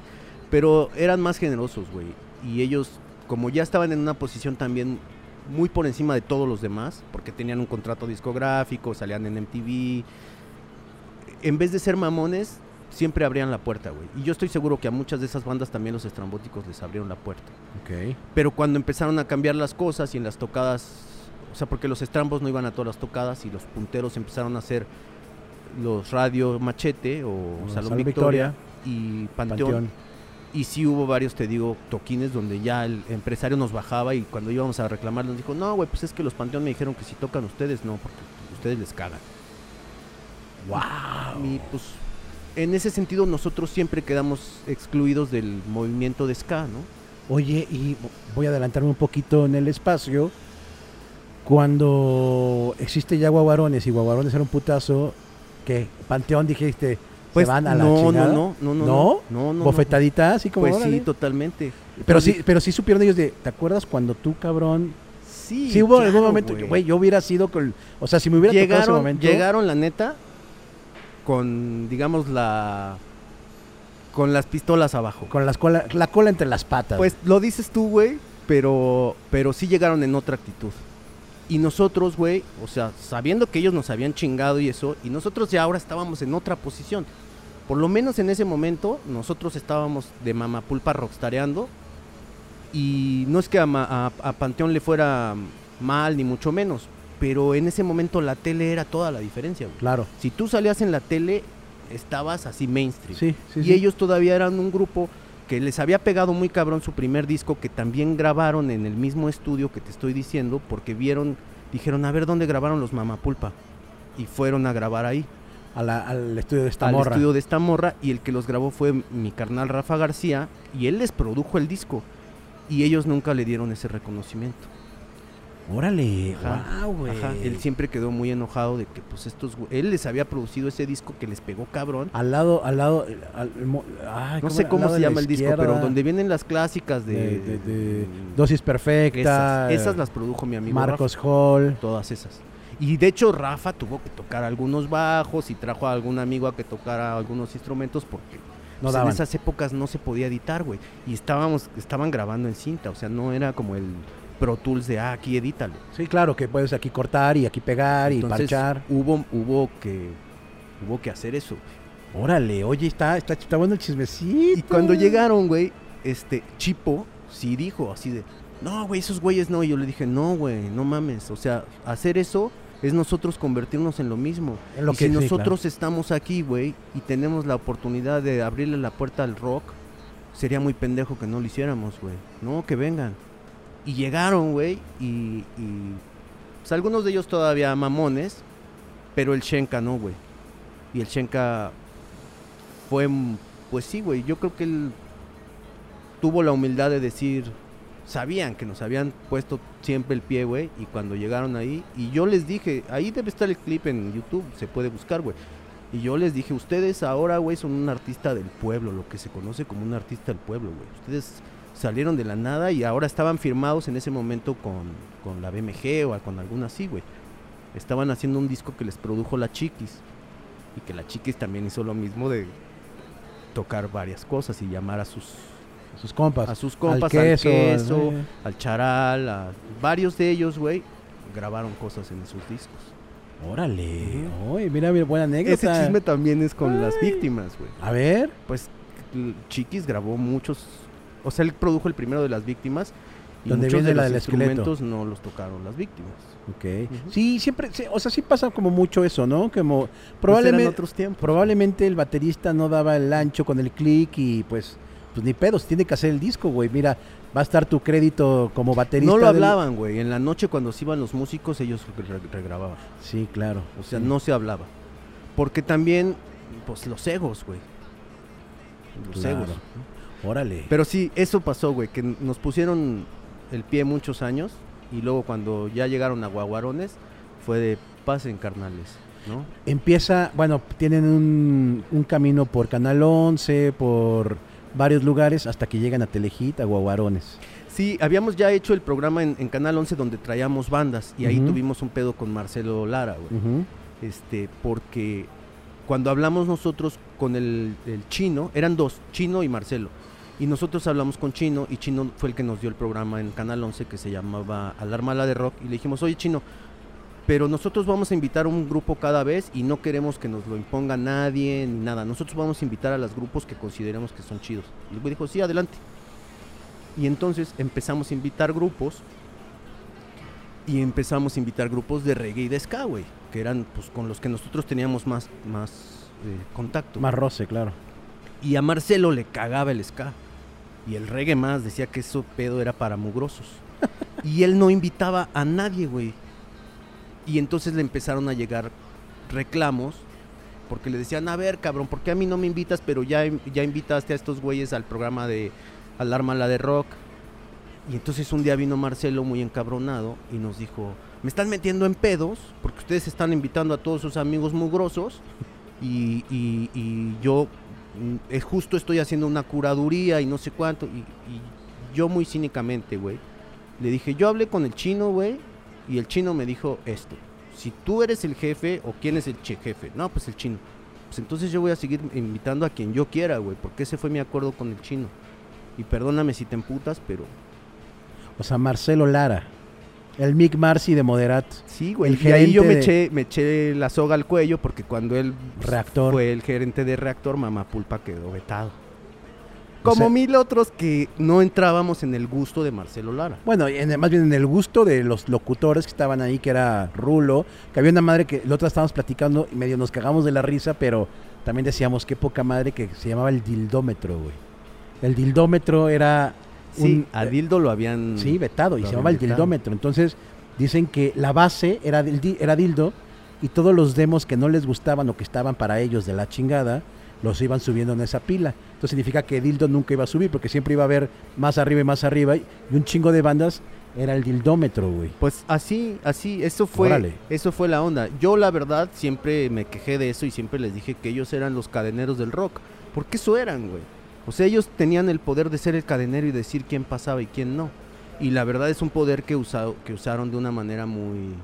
Pero eran más generosos, güey. Y ellos, como ya estaban en una posición también muy por encima de todos los demás, porque tenían un contrato discográfico, salían en MTV. En vez de ser mamones, siempre abrían la puerta, güey. Y yo estoy seguro que a muchas de esas bandas también los estrambóticos les abrieron la puerta. Ok. Pero cuando empezaron a cambiar las cosas y en las tocadas, o sea, porque los estrambos no iban a todas las tocadas y los punteros empezaron a hacer los Radio Machete o Salón Salón Victoria, y Panteón. Panteón. Y sí hubo varios, te digo, toquines donde ya el empresario nos bajaba y cuando íbamos a reclamar nos dijo, no, güey, pues es que los Panteón me dijeron que si tocan ustedes, no, porque ustedes les cagan. ¡Wow! Y pues en ese sentido nosotros siempre quedamos excluidos del movimiento de ska, ¿no? Oye, y voy a adelantarme un poquito en el espacio. Cuando existe ya Guaguarones y Guaguarones era un putazo, que Panteón dijiste, Pues se van a la no, chingada. no, no, no, no, ¿No? no, no, no. Bofetadita, así como. Pues sí, órale. totalmente. pero sí, pero sí supieron ellos de, ¿te acuerdas cuando tú, cabrón? Sí, Sí, hubo claro, algún momento güey, yo hubiera sido con. O sea, si me hubiera tocado ese llegaron, momento. llegaron la neta con, digamos, la con las pistolas abajo. Con las cola, la cola entre las patas. Pues lo dices tú, güey, pero, pero sí llegaron en otra actitud. Y nosotros, güey, o sea, sabiendo que ellos nos habían chingado y eso, y nosotros ya ahora estábamos en otra posición. Por lo menos en ese momento, nosotros estábamos de mamapulpa rockstareando. Y no es que a, Ma- a- a Panteón le fuera mal, ni mucho menos. Pero en ese momento la tele era toda la diferencia, güey. Claro. Si tú salías en la tele, estabas así mainstream. Sí, sí. Y sí. ellos todavía eran un grupo que les había pegado muy cabrón su primer disco, que también grabaron en el mismo estudio que te estoy diciendo, porque vieron, dijeron, a ver dónde grabaron los Mamapulpa. y fueron a grabar ahí, A la- al estudio de esta al morra. estudio de esta morra, y el que los grabó fue mi carnal Rafa García, y él les produjo el disco, y ellos nunca le dieron ese reconocimiento. Órale, Ajá, wow, güey. Ajá, él siempre quedó muy enojado de que pues estos él les había producido ese disco que les pegó cabrón. Al lado, al lado, al- ay, No ¿cómo sé cómo se llama el disco, pero donde vienen las clásicas de, de, de- de dosis perfecta, esas, esas las produjo mi amigo Marcos Hall. Todas esas. Y de hecho Rafa tuvo que tocar algunos bajos y trajo a algún amigo a que tocara algunos instrumentos porque No pues, en esas épocas no se podía editar, güey. Y estábamos estaban grabando en cinta, o sea, no era como el Pro Tools de ah, aquí edítale. Sí, claro, que puedes aquí cortar y aquí pegar y parchar. Hubo hubo que hubo que hacer eso. Órale, oye, está, está, está bueno el chismecito. Y cuando llegaron, güey, este, Chipo sí dijo así de, no, güey, esos güeyes no. Y yo le dije, no, güey, no mames. O sea, hacer eso es nosotros convertirnos en lo mismo. En lo y que- si sí, nosotros estamos aquí, güey, y tenemos la oportunidad de abrirle la puerta al rock, sería muy pendejo que no lo hiciéramos, güey. No, que vengan. Y llegaron, güey, y, pues, algunos de ellos todavía mamones, pero el Shenka no, güey. Y el Shenka fue, pues sí, güey, yo creo que él tuvo la humildad de decir, sabían que nos habían puesto siempre el pie, güey, y cuando llegaron ahí, y yo les dije, ahí debe estar el clip en YouTube, se puede buscar, güey. Y yo les dije, ustedes ahora, güey, son un artista del pueblo, lo que se conoce como un artista del pueblo, güey. Ustedes salieron de la nada y ahora estaban firmados en ese momento con, con la BMG o con alguna así, güey. Estaban haciendo un disco que les produjo la Chiquis. Y que la Chiquis también hizo lo mismo de tocar varias cosas y llamar a sus Sus compas. a sus compas, al al queso, eh. al charal, a varios de ellos, güey, grabaron cosas en sus discos. Órale. Oye, mira, mira, buena anécdota. Ese chisme también es con las víctimas, güey. A ver. Pues Chiquis grabó muchos, o sea, él produjo el primero de las víctimas y Donde muchos viene de la los del esqueleto. no los tocaron las víctimas. Ok. Sí, siempre, sí, o sea, sí pasa como mucho eso, ¿no? Como Pues probablemente, otros tiempos. probablemente el baterista no daba el ancho con el click y pues, pues ni pedos, tiene que hacer el disco, güey. Mira, va a estar tu crédito como baterista. No lo hablaban, güey. En la noche cuando se iban los músicos, ellos re- regrababan. Sí, claro. O sea, sí. no se hablaba. Porque también, pues los egos, güey. Los Claro. egos. Órale. Pero sí, eso pasó, güey, que nos pusieron el pie muchos años y luego cuando ya llegaron a Guaguarones fue de pasen carnales, ¿no? Empieza, bueno, tienen un, un camino por Canal 11, por varios lugares, hasta que llegan a Telehit, a Guaguarones. Sí, habíamos ya hecho el programa en, en Canal 11 donde traíamos bandas y ahí tuvimos un pedo con Marcelo Lara, güey. Este, porque cuando hablamos nosotros con el, el chino, eran dos, Chino y Marcelo. Y nosotros hablamos con Chino y Chino fue el que nos dio el programa en Canal 11 que se llamaba Alarma la de Rock y le dijimos, oye Chino, pero nosotros vamos a invitar a un grupo cada vez y no queremos que nos lo imponga nadie ni nada. Nosotros vamos a invitar a los grupos que consideremos que son chidos. Y el güey dijo, sí, adelante. Y entonces empezamos a invitar grupos y empezamos a invitar grupos de reggae y de ska, güey, que eran pues con los que nosotros teníamos más, más eh, contacto. Más roce, claro. Y a Marcelo le cagaba el ska. Y el reggae más decía que eso pedo era para mugrosos. y él no invitaba a nadie, güey. Y entonces le empezaron a llegar reclamos. Porque le decían, a ver, cabrón, ¿por qué a mí no me invitas? Pero ya, ya invitaste a estos güeyes al programa de Alarma la de Rock. Y entonces un día vino Marcelo muy encabronado y nos dijo, me están metiendo en pedos porque ustedes están invitando a todos sus amigos mugrosos y, y- yo es justo estoy haciendo una curaduría y no sé cuánto. Y, y yo muy cínicamente, güey, le dije, yo hablé con el chino, güey, y el chino me dijo esto. Si tú eres el jefe o quién es el che jefe, no, pues el chino. Pues entonces yo voy a seguir invitando a quien yo quiera, güey, porque ese fue mi acuerdo con el chino. Y perdóname si te emputas, pero O sea, Marcelo Lara. El Mick Marcy de Moderat. sí, güey. El Y ahí yo me de- eché, me eché la soga al cuello porque cuando él Reactor. fue el gerente de reactor, Mamá Pulpa quedó vetado. O Como sea- mil otros que no entrábamos en el gusto de Marcelo Lara. Bueno, en- más bien en el gusto de los locutores que estaban ahí, que era Rulo, que había una madre que la otra estábamos platicando y medio nos cagamos de la risa, pero también decíamos qué poca madre que se llamaba el dildómetro, güey. El dildómetro era Sí, un a Dildo lo habían... sí, vetado y se llamaba el dildómetro. Entonces dicen que la base era, del era dildo y todos los demos que no les gustaban o que estaban para ellos de la chingada, los iban subiendo en esa pila. Entonces significa que Dildo nunca iba a subir porque siempre iba a haber más arriba y más arriba y un chingo de bandas era el dildómetro, güey. Pues así, así, eso fue, Órale. eso fue la onda. Yo la verdad siempre me quejé de eso y siempre les dije que ellos eran los cadeneros del rock, porque eso eran, güey. O sea, ellos tenían el poder de ser el cadenero y decir quién pasaba y quién no. Y la verdad es un poder que, usado, que usaron de una manera muy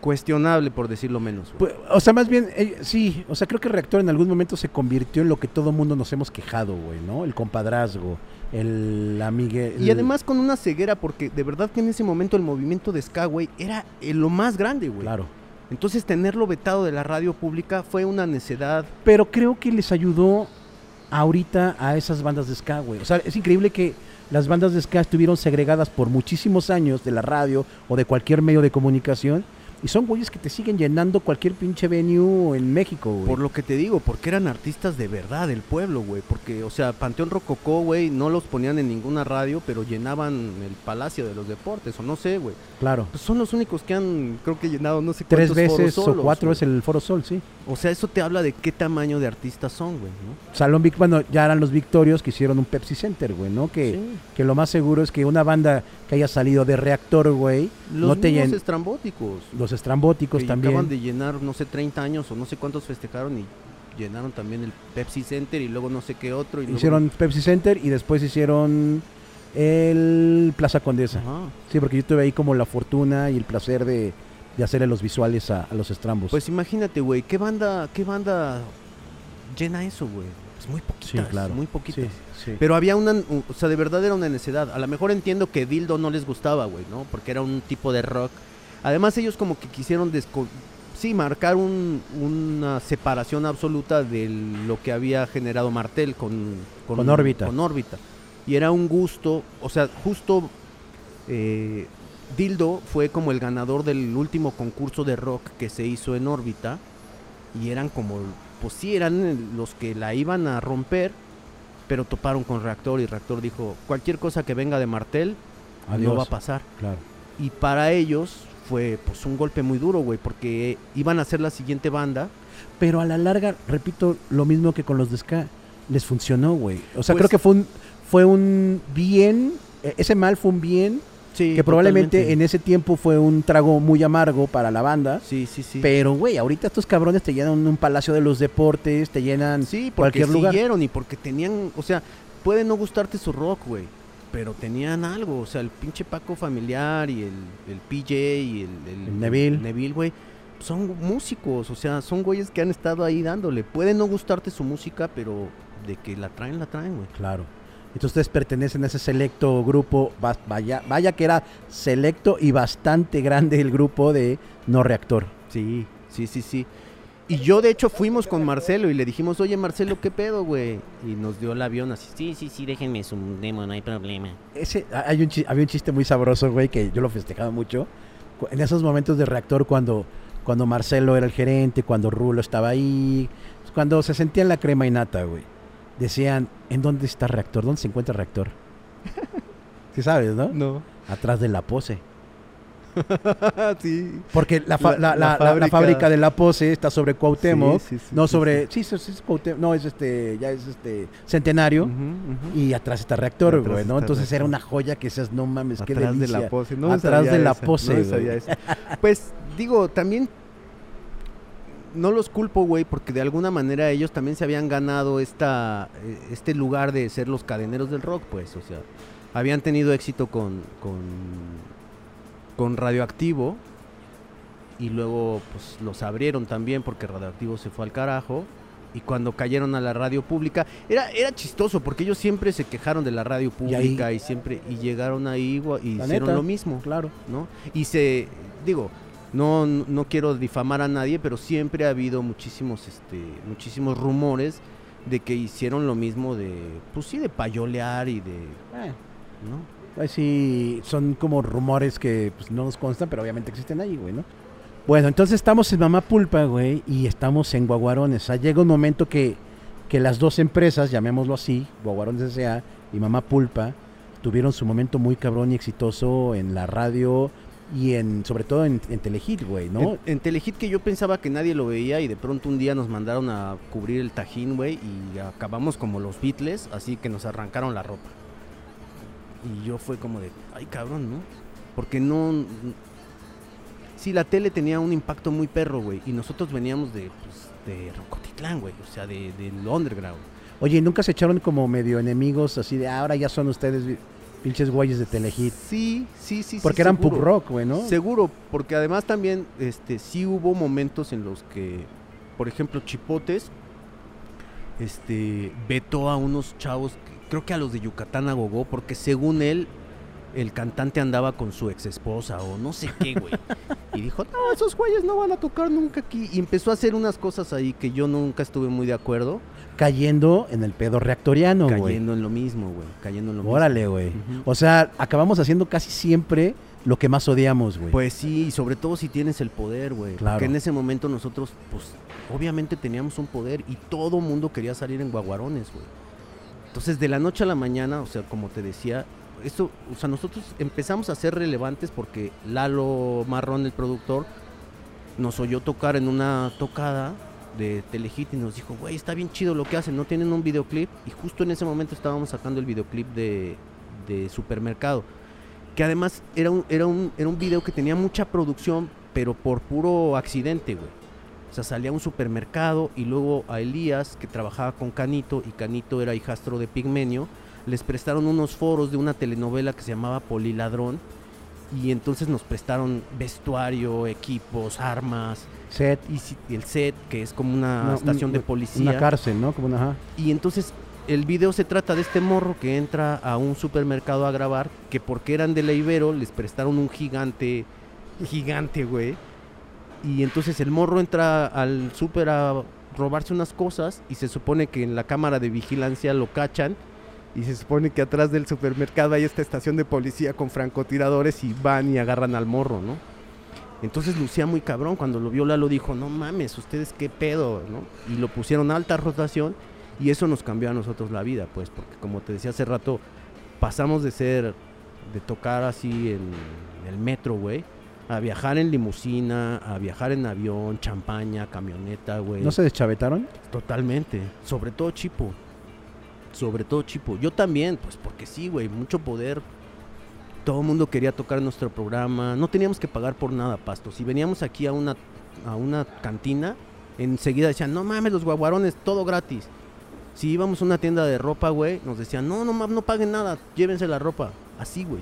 cuestionable, por decirlo menos. Pues, o sea, más bien, eh, sí, o sea, creo que Reactor en algún momento se convirtió en lo que todo mundo nos hemos quejado, güey, ¿no? El compadrazgo, el amigue... Y además con una ceguera, porque de verdad que en ese momento el movimiento de ska, güey, era eh, lo más grande, güey. Claro. Entonces tenerlo vetado de la radio pública fue una necedad. Pero creo que les ayudó ahorita a esas bandas de ska, güey. O sea, es increíble que las bandas de ska estuvieron segregadas por muchísimos años de la radio o de cualquier medio de comunicación. Y son güeyes que te siguen llenando cualquier pinche venue en México, güey. Por lo que te digo, porque eran artistas de verdad del pueblo, güey. Porque, o sea, Panteón Rococó, güey, no los ponían en ninguna radio, pero llenaban el Palacio de los Deportes, o no sé, güey. Claro. Pues son los únicos que han, creo que llenado no sé Tres cuántos foros veces o solos, cuatro güey. veces el Foro Sol, sí. O sea, eso te habla de qué tamaño de artistas son, güey, ¿no? Salón Vic, bueno, ya eran los Victorios que hicieron un Pepsi Center, güey, ¿no? Que, Sí. que lo más seguro es que una banda que haya salido de reactor, güey, Los no te mismos llen- estrambóticos. Los estrambóticos que también. acaban de llenar, no sé, 30 años o no sé cuántos festejaron y llenaron también el Pepsi Center y luego no sé qué otro. Y luego- Hicieron Pepsi Center y después hicieron el Plaza Condesa. Ajá. Sí, porque yo tuve ahí como la fortuna y el placer de, de hacerle los visuales a, a los estrambos. Pues imagínate, güey, ¿qué banda, qué banda llena eso, güey? Pues muy poquitas, sí, claro. muy poquitas. Sí, sí. Pero había una, o sea, de verdad era una necesidad. A lo mejor entiendo que Dildo no les gustaba, güey, ¿no? Porque era un tipo de rock. Además ellos como que quisieron sí, marcar un- una separación absoluta de lo que había generado Martel con, Con Órbita. Con órbita. Y era un gusto, o sea, justo eh, Dildo fue como el ganador del último concurso de rock que se hizo en órbita. Y eran como, pues sí, eran los que la iban a romper, pero toparon con Reactor y Reactor dijo, cualquier cosa que venga de Martel Adiós. no va a pasar. Claro. Y para ellos fue pues un golpe muy duro, güey, porque iban a ser la siguiente banda. Pero a la larga, repito, lo mismo que con los de Ska, les funcionó, güey. O sea, Pues- creo que fue un, fue un bien, eh, ese mal fue un bien, Sí, que probablemente en ese tiempo fue un trago muy amargo para la banda. Sí, sí, sí. Pero, güey, ahorita estos cabrones te llenan un palacio de los deportes, te llenan sí, porque cualquier lugar. siguieron y porque tenían, o sea, puede no gustarte su rock, güey, pero tenían algo, o sea, el pinche Paco familiar y el, el PJ y el, el- El Neville. Neville, güey, son músicos, o sea, son güeyes que han estado ahí dándole. Puede no gustarte su música, pero de que la traen, la traen, güey. Claro. Entonces ustedes pertenecen a ese selecto grupo, va- vaya, vaya que era selecto y bastante grande el grupo de no reactor. Sí, sí, sí, sí. Y yo, de hecho, fuimos con Marcelo y le dijimos, oye, Marcelo, ¿qué pedo, güey? Y nos dio el avión así. Sí, sí, sí, déjenme su demo, no hay problema. Ese, hay un, había un chiste muy sabroso, güey, que yo lo festejaba mucho. En esos momentos de reactor, cuando, cuando Marcelo era el gerente, cuando Rulo estaba ahí, cuando se sentían la crema y nata, güey. Decían, ¿en dónde está reactor? ¿Dónde se encuentra reactor? Sí sabes, ¿no? No. Atrás de la pose. sí. Porque la, fa- La- la- fábrica- de la pose está sobre Cuauhtémoc, Sí, sí, sí, no sobre, sí, sí, sí, es Cuauhtémoc, no es este, ya es este Centenario. Y atrás está reactor, güey, ¿no? Entonces era una joya que seas, no mames, qué Atrás de delicia. la pose. No Atrás de la esa, pose, no. Pues digo, también no los culpo, güey, porque de alguna manera ellos también se habían ganado esta eh, este lugar de ser los cadeneros del rock, pues, o sea, habían tenido éxito con con con Radioactivo y luego pues los abrieron también porque Radioactivo se fue al carajo. Y cuando cayeron a la radio pública, era, era chistoso porque ellos siempre se quejaron de la radio Y ahí- pública y, siempre y llegaron ahí y La hicieron neta. lo mismo. Claro. ¿no? Y se, digo, no, no quiero difamar a nadie, pero siempre ha habido muchísimos, este, muchísimos rumores de que hicieron lo mismo de, pues sí, de payolear y de, Eh, ¿no? ahí sí, son como rumores que pues, no nos constan, pero obviamente existen ahí, güey, ¿no? Bueno, entonces estamos en Mamá Pulpa, güey, y estamos en Guaguarones. O sea, llega un momento que, que las dos empresas, llamémoslo así, Guaguarones S.A. y Mamá Pulpa, tuvieron su momento muy cabrón y exitoso en la radio y en sobre todo en, en Telehit, güey, ¿no? En, en Telehit que yo pensaba que nadie lo veía y de pronto un día nos mandaron a cubrir el Tajín, güey, y acabamos como los Beatles, así que nos arrancaron la ropa. Y yo fue como de, ay cabrón, ¿no? Porque no... Sí, la tele tenía un impacto muy perro, güey, y nosotros veníamos de, pues, de Rocotitlán, güey, o sea, de, del underground. Oye, ¿y nunca se echaron como medio enemigos así de "Ah, ahora ya son ustedes pinches güeyes de Telehit? Sí, sí, sí. Porque sí, eran seguro. punk rock, güey, ¿no? Seguro, porque además también este sí hubo momentos en los que, por ejemplo, Chipotes este vetó a unos chavos, creo que a los de Yucatán Agogó, porque según él el cantante andaba con su ex esposa o no sé qué, güey. y dijo, "No, esos güeyes no van a tocar nunca aquí." Y empezó a hacer unas cosas ahí que yo nunca estuve muy de acuerdo, Cayendo en el pedo reactoriano, güey. cayendo en lo mismo, güey, cayendo en lo Órale, güey. mismo. Ujú. O sea, acabamos haciendo casi siempre lo que más odiamos, güey. Pues sí, y sobre todo si tienes el poder, güey. Claro. Porque en ese momento nosotros, pues, obviamente teníamos un poder y todo mundo quería salir en guaguarones, güey. Entonces, de la noche a la mañana, o sea, como te decía, esto, o sea, nosotros empezamos a ser relevantes porque Lalo Marrón, el productor, nos oyó tocar en una tocada de Telehit y nos dijo, güey, está bien chido lo que hacen, no tienen un videoclip. Y justo en ese momento estábamos sacando el videoclip de, de Supermercado que además era un, era, un, era un video que tenía mucha producción, pero por puro accidente, güey. O sea, salía a un supermercado y luego a Elías, que trabajaba con Canito, y Canito era hijastro de Pigmenio, les prestaron unos foros de una telenovela que se llamaba Poliladrón, y entonces nos prestaron vestuario, equipos, armas, Set, y, el set, que es como una estación de policía. una cárcel, ¿no? Como una, ajá. Y entonces el video se trata de este morro que entra a un supermercado a grabar, que porque eran de la Ibero les prestaron un gigante, gigante, güey. Y entonces el morro entra al super a robarse unas cosas y se supone que en la cámara de vigilancia lo cachan. Y se supone que atrás del supermercado hay esta estación de policía con francotiradores y van y agarran al morro, ¿no? Entonces lucía muy cabrón. Cuando lo vio Lalo dijo, no mames, ustedes qué pedo, ¿no? Y lo pusieron a alta rotación y eso nos cambió a nosotros la vida, pues, porque como te decía hace rato, pasamos de ser, de tocar así en el metro, güey, a viajar en limusina, a viajar en avión, champaña, camioneta, güey. ¿No se deschavetaron? Totalmente. Sobre todo Chipo. Sobre todo Chipo. Yo también, pues porque sí, güey, mucho poder. Todo el mundo quería tocar nuestro programa. No teníamos que pagar por nada, Pasto. Si veníamos aquí a una, a una cantina, enseguida decían, no mames, los guaguarones, todo gratis. Si íbamos a una tienda de ropa, güey, nos decían, no, no mames, no paguen nada, llévense la ropa. Así, güey.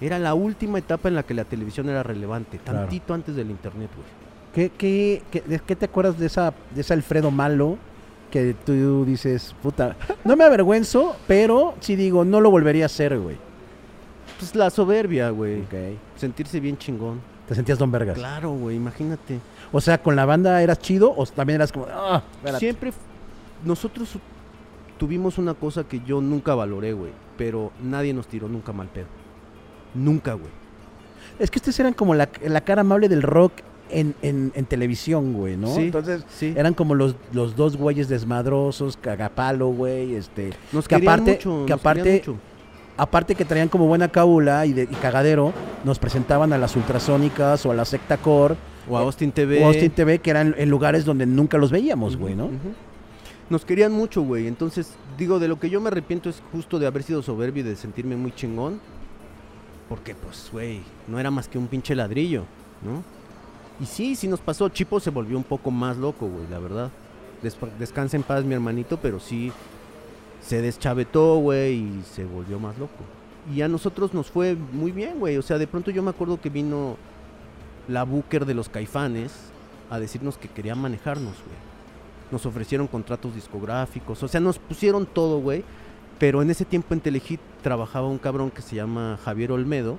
Era la última etapa en la que la televisión era relevante, Claro. tantito antes del internet, güey. ¿Qué, qué, qué, qué te acuerdas de esa de ese Alfredo malo que tú dices, puta, no me avergüenzo, pero sí digo, no lo volvería a hacer, güey? Pues la soberbia, güey. Ok. Sentirse bien chingón. Te sentías Don Vergas. Claro, güey, imagínate. O sea, con la banda eras chido o también eras como, ah, espérate. Siempre nosotros tuvimos una cosa que yo nunca valoré, güey, pero nadie nos tiró nunca mal pedo. Nunca, güey. Es que ustedes eran como la, la cara amable del rock en, en, en televisión, güey, ¿no? Sí, Entonces, Sí. eran como los, los dos güeyes desmadrosos, cagapalo, güey, este... nos que querían aparte- mucho, que nos aparte- mucho. Aparte que traían como buena cábula y, de, y cagadero, nos presentaban a las ultrasónicas o a la secta core O a Austin TV. o a Austin TV, que eran en lugares donde nunca los veíamos, güey, ¿no? Nos querían mucho, güey. Entonces, digo, de lo que yo me arrepiento es justo de haber sido soberbio y de sentirme muy chingón. Porque, pues, güey, no era más que un pinche ladrillo, ¿no? Y sí, sí nos pasó. Chipo se volvió un poco más loco, güey, la verdad. Descansa en paz, mi hermanito, pero sí se deschavetó, güey, y se volvió más loco. Y a nosotros nos fue muy bien, güey. O sea, de pronto yo me acuerdo que vino la Booker de los Caifanes a decirnos que quería manejarnos, güey. Nos ofrecieron contratos discográficos, o sea, nos pusieron todo, güey. Pero en ese tiempo en Telehit trabajaba un cabrón que se llama Javier Olmedo.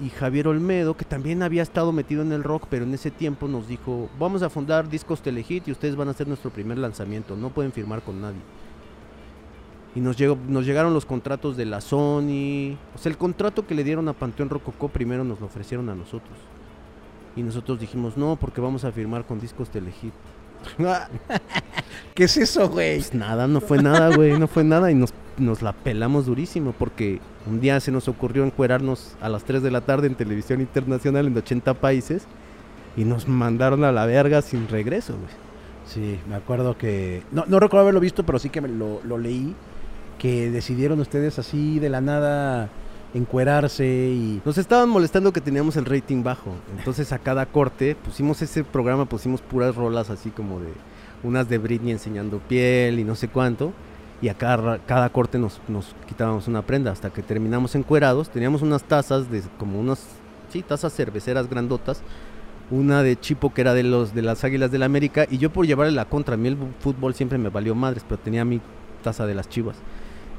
Y Javier Olmedo, que también había estado metido en el rock, pero en ese tiempo nos dijo, vamos a fundar Discos Telehit y ustedes van a hacer nuestro primer lanzamiento, no pueden firmar con nadie. Y nos, llegó, nos llegaron los contratos de la Sony. O sea, el contrato que le dieron a Panteón Rococó primero nos lo ofrecieron a nosotros. Y nosotros dijimos, no, porque vamos a firmar con Discos Telehit. ¿Qué es eso, güey? Pues nada, no fue nada, güey, no fue nada y nos, nos la pelamos durísimo porque un día se nos ocurrió encuerarnos a las 3 de la tarde en televisión internacional en 80 países y nos mandaron a la verga sin regreso, güey. Sí, me acuerdo que... No, no recuerdo haberlo visto, pero sí que me lo, lo leí. Que decidieron ustedes así de la nada encuerarse y... Nos estaban molestando que teníamos el rating bajo. Entonces a cada corte pusimos ese programa, pusimos puras rolas así como de unas de Britney enseñando piel y no sé cuánto. Y a cada, cada corte nos, nos quitábamos una prenda hasta que terminamos encuerados. Teníamos unas tazas de como unas, sí, tazas cerveceras grandotas. Una de Chipo que era de los de las Águilas del América y yo por llevarle la contra, a mí el fútbol siempre me valió madres, pero tenía mi taza de las Chivas.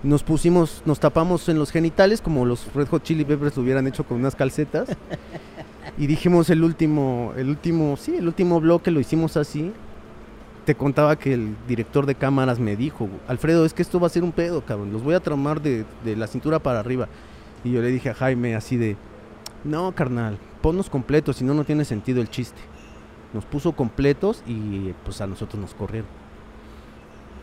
Nos pusimos, nos tapamos en los genitales como los Red Hot Chili Peppers hubieran hecho con unas calcetas. y dijimos el último, el último, sí, el último bloque lo hicimos así. Te contaba que el director de cámaras me dijo, Alfredo, es que esto va a ser un pedo, cabrón, los voy a tramar de, de la cintura para arriba. Y yo le dije a Jaime así de, no, carnal, ponnos completos, si no, no tiene sentido el chiste. Nos puso completos y pues a nosotros nos corrieron.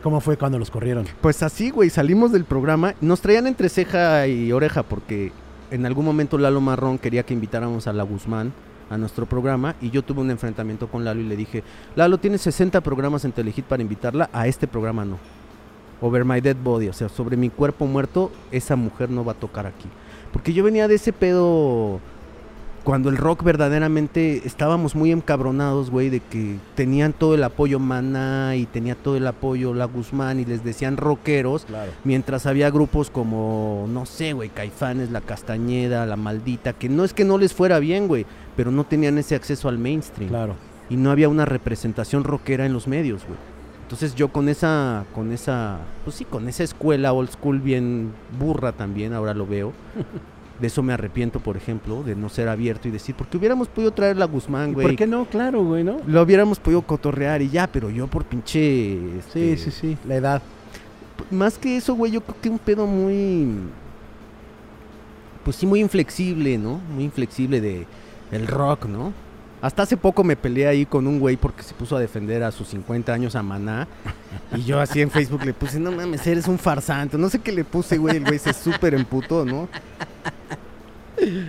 ¿Cómo fue cuando los corrieron? Pues así, güey, salimos del programa. Nos traían entre ceja y oreja porque en algún momento Lalo Marrón quería que invitáramos a la Guzmán a nuestro programa y yo tuve un enfrentamiento con Lalo y le dije, Lalo, tienes 60 programas en Telehit para invitarla, a este programa no. Over My Dead Body, o sea, sobre mi cuerpo muerto, esa mujer no va a tocar aquí. Porque yo venía de ese pedo cuando el rock verdaderamente estábamos muy encabronados, güey, de que tenían todo el apoyo Maná y tenía todo el apoyo La Guzmán y les decían rockeros, Claro. mientras había grupos como, no sé, güey, Caifanes, La Castañeda, La Maldita, que no es que no les fuera bien, güey, pero no tenían ese acceso al mainstream Claro. y no había una representación rockera en los medios, güey. Entonces yo con esa, con esa, pues sí, con esa escuela old school bien burra también, ahora lo veo. De eso me arrepiento, por ejemplo, de no ser abierto y decir, porque hubiéramos podido traer la Guzmán, ¿Y güey. ¿Por qué no? Claro, güey, ¿no? Lo hubiéramos podido cotorrear y ya, pero yo por pinche... Sí, este, sí, sí. La edad. Más que eso, güey, yo creo que un pedo muy... Pues sí, muy inflexible, ¿no? Muy inflexible de el rock, ¿no? Hasta hace poco me peleé ahí con un güey porque se puso a defender a sus 50 años a Maná. Y yo así en Facebook le puse, no mames, eres un farsante. No sé qué le puse, güey. El güey se súper emputó, ¿no?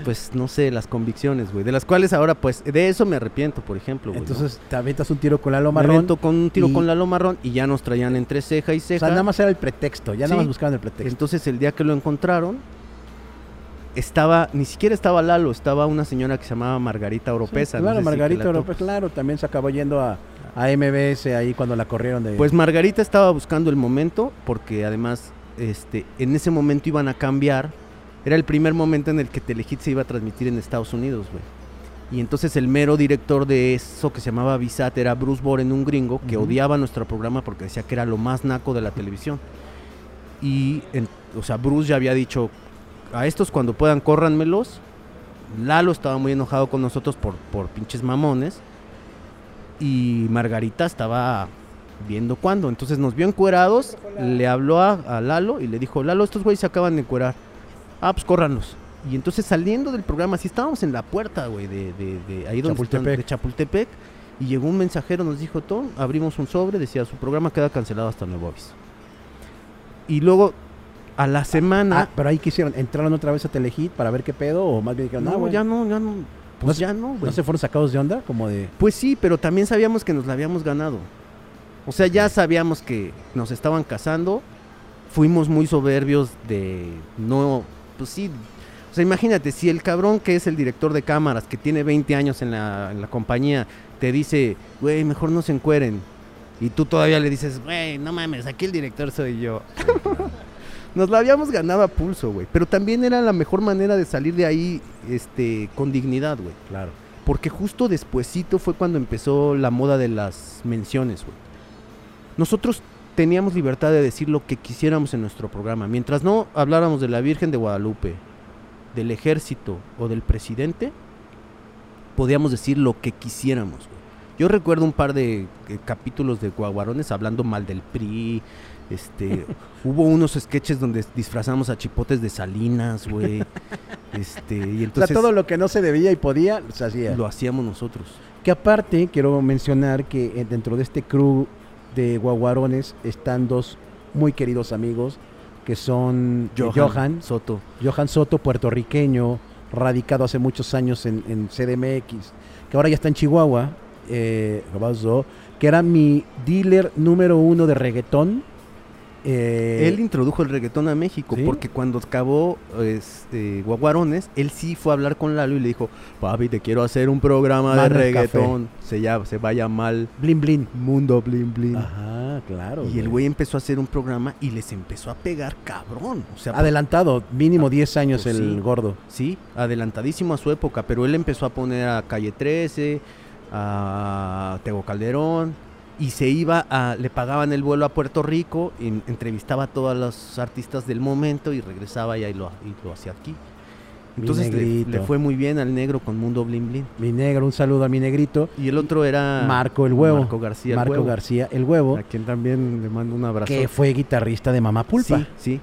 Pues no sé, las convicciones, güey. De las cuales ahora, pues, de eso me arrepiento, por ejemplo, güey. ¿no? Entonces te aventas un tiro con Lalo me Marrón. con un tiro y- con Lalo Marrón y ya nos traían entre ceja y O ceja. sea, nada más era el pretexto. Ya Sí. nada más buscaban el pretexto. Entonces el día que lo encontraron, estaba, ni siquiera estaba Lalo, estaba una señora que se llamaba Margarita Oropesa. Sí, no claro, sé si Margarita la Oropesa, claro, también se acabó yendo a, a MBS ahí cuando la corrieron de... Pues Margarita estaba buscando el momento, porque además este, en ese momento iban a cambiar. Era el primer momento en el que Telehit se iba a transmitir en Estados Unidos, güey. Y entonces el mero director de eso que se llamaba Visat era Bruce Boren, un gringo que odiaba nuestro programa porque decía que era lo más naco de la televisión. Y, en- o sea, Bruce ya había dicho, a estos cuando puedan córranmelos. Lalo estaba muy enojado con nosotros por, por pinches mamones. Y Margarita estaba viendo cuándo. Entonces nos vio encuerados, le habló a, a Lalo y le dijo, Lalo, estos güeyes se acaban de encuerar. Ah, pues córranlos. Y entonces saliendo del programa, si estábamos en la puerta, güey, de, de, de ahí donde están- de Chapultepec, y llegó un mensajero, nos dijo todo, abrimos un sobre, decía, su programa queda cancelado hasta nuevo aviso. Y luego, a la semana... Ah, pero ahí quisieron, entraron otra vez a Telehit para ver qué pedo, o más bien dijeron, no, no, güey, ya no, ya no. Pues No ya no, güey. ¿no se fueron sacados de onda? Como de... Pues sí, pero también sabíamos que nos la habíamos ganado. O sea, ya sabíamos que nos estaban casando. Fuimos muy soberbios de no, pues sí. O sea, imagínate, si el cabrón que es el director de cámaras, que tiene 20 años en la, en la compañía, te dice, güey, mejor no se encueren. Y tú todavía le dices, güey, no mames, aquí el director soy yo. Nos la habíamos ganado a pulso, güey. Pero también era la mejor manera de salir de ahí este, con dignidad, güey. Claro. Porque justo despuesito fue cuando empezó la moda de las menciones, güey. Nosotros teníamos libertad de decir lo que quisiéramos en nuestro programa. Mientras no habláramos de la Virgen de Guadalupe, del ejército o del presidente, podíamos decir lo que quisiéramos, güey. Yo recuerdo un par de eh, capítulos de Guaguarones hablando mal del PRI. Este, hubo unos sketches donde disfrazamos a chipotes de Salinas, güey. Este, y O sea, entonces todo lo que no se debía y podía, se hacía. lo hacíamos nosotros. Que aparte, quiero mencionar que eh, dentro de este crew de Guaguarones están dos muy queridos amigos que son eh, Johan, Soto. Johan Soto, puertorriqueño, radicado hace muchos años en, en CDMX, que ahora ya está en Chihuahua, eh, que era mi dealer número uno de reggaetón. Eh, él introdujo el reggaetón a México ¿Sí? porque cuando acabó este, Guaguarones, él sí fue a hablar con Lalo y le dijo, papi, te quiero hacer un programa de Mano reggaetón. Se, llama, se va a llamar Blin Blin. Mundo Blin Blin. Ajá, claro. y el güey empezó a hacer un programa y les empezó a pegar cabrón. O sea, Adelantado, mínimo 10 años Pues el sí. gordo. Sí, adelantadísimo a su época, pero él empezó a poner a Calle 13, a Tego Calderón, y se iba a, le pagaban el vuelo a Puerto Rico, en- entrevistaba a todos los artistas del momento y regresaba y ahí lo, y lo hacía aquí. Entonces le, fue muy bien al negro con Mundo Blin Blin. Mi negro, un saludo a mi negrito. Y el otro era Marco el huevo. Marco García. el Marco Huevo, García, el huevo, A quien también le mando un abrazo. que fue guitarrista de Mamá Pulpa. Sí, sí.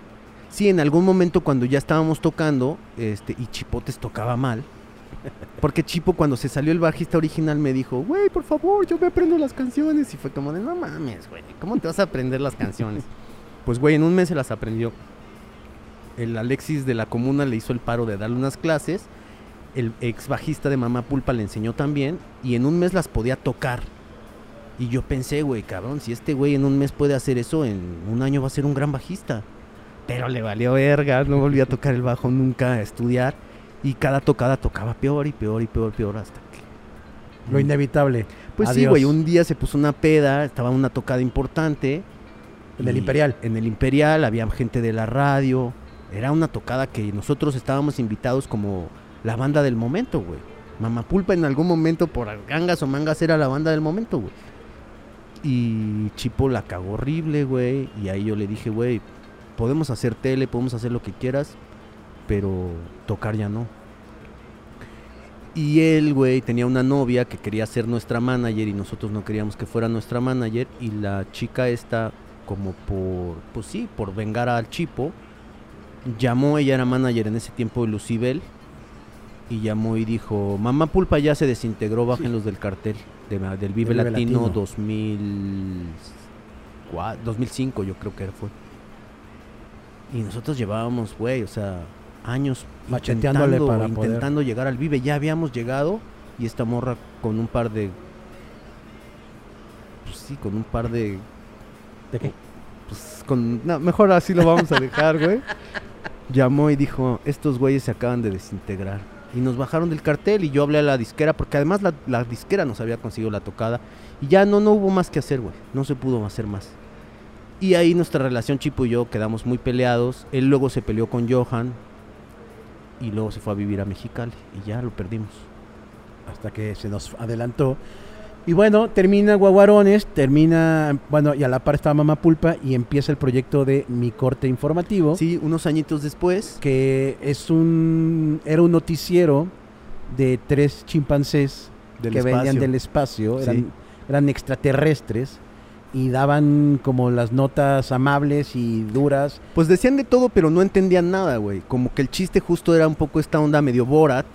Sí, en algún momento cuando ya estábamos tocando, este, y Chipotes tocaba mal. Porque Chipo cuando se salió el bajista original me dijo, güey, por favor, yo me aprendo las canciones. Y fue como de, no mames, güey, ¿cómo te vas a aprender las canciones? pues, güey, en un mes se las aprendió. El Alexis de la comuna le hizo el paro de darle unas clases. El ex bajista de Mamá Pulpa le enseñó también. Y en un mes las podía tocar. Y yo pensé, güey, cabrón, si este güey en un mes puede hacer eso, en un año va a ser un gran bajista. Pero le valió verga, no volví a tocar el bajo nunca, a estudiar. Y cada tocada tocaba peor y peor y peor y peor hasta que... Lo inevitable. Pues sí, güey, un día se puso una peda, estaba una tocada importante. En el Imperial. En el Imperial, había gente de la radio. Era una tocada que nosotros estábamos invitados como la banda del momento, güey. Mamapulpa en algún momento, por gangas o mangas, era la banda del momento, güey. Y Chipo la cagó horrible, güey. Y ahí yo le dije, güey, podemos hacer tele, podemos hacer lo que quieras, pero tocar ya no. Y él, güey, tenía una novia que quería ser nuestra manager y nosotros no queríamos que fuera nuestra manager. Y la chica esta, como por, pues sí, por vengar al Chipo, llamó, ella era manager en ese tiempo de Lucibel, y llamó y dijo, Mamá Pulpa ya se desintegró, bájenlos del cartel de- del Vive, Vive Latino, Latino. 2004, 2005 yo creo que fue. Y nosotros llevábamos, güey, o sea, años Macheteándole intentando- para poder- intentando llegar al Vive. Ya habíamos llegado y esta morra con un par de... Pues sí, con un par de... ¿De qué? Pues con... no, mejor así lo vamos a dejar, güey. Llamó y dijo, estos güeyes se acaban de desintegrar. Y nos bajaron del cartel y yo hablé a la disquera, porque además la, la disquera nos había conseguido la tocada. Y ya no, no hubo más que hacer, güey. No se pudo hacer más. Y ahí nuestra relación, Chipo y yo, quedamos muy peleados. Él luego se peleó con Johan. Y luego se fue a vivir a Mexicali. Y ya lo perdimos. hasta que se nos adelantó. Y bueno, termina Guaguarones, termina, bueno, y a la par estaba Mamá Pulpa y empieza el proyecto de Mi Corte Informativo, Sí, unos añitos después. que es un, era un noticiero de tres chimpancés Del que venían espacio. del espacio, eran, Sí. eran extraterrestres y daban como las notas amables y duras. Pues decían de todo, pero no entendían nada, güey. Como que el chiste justo era un poco esta onda medio Borat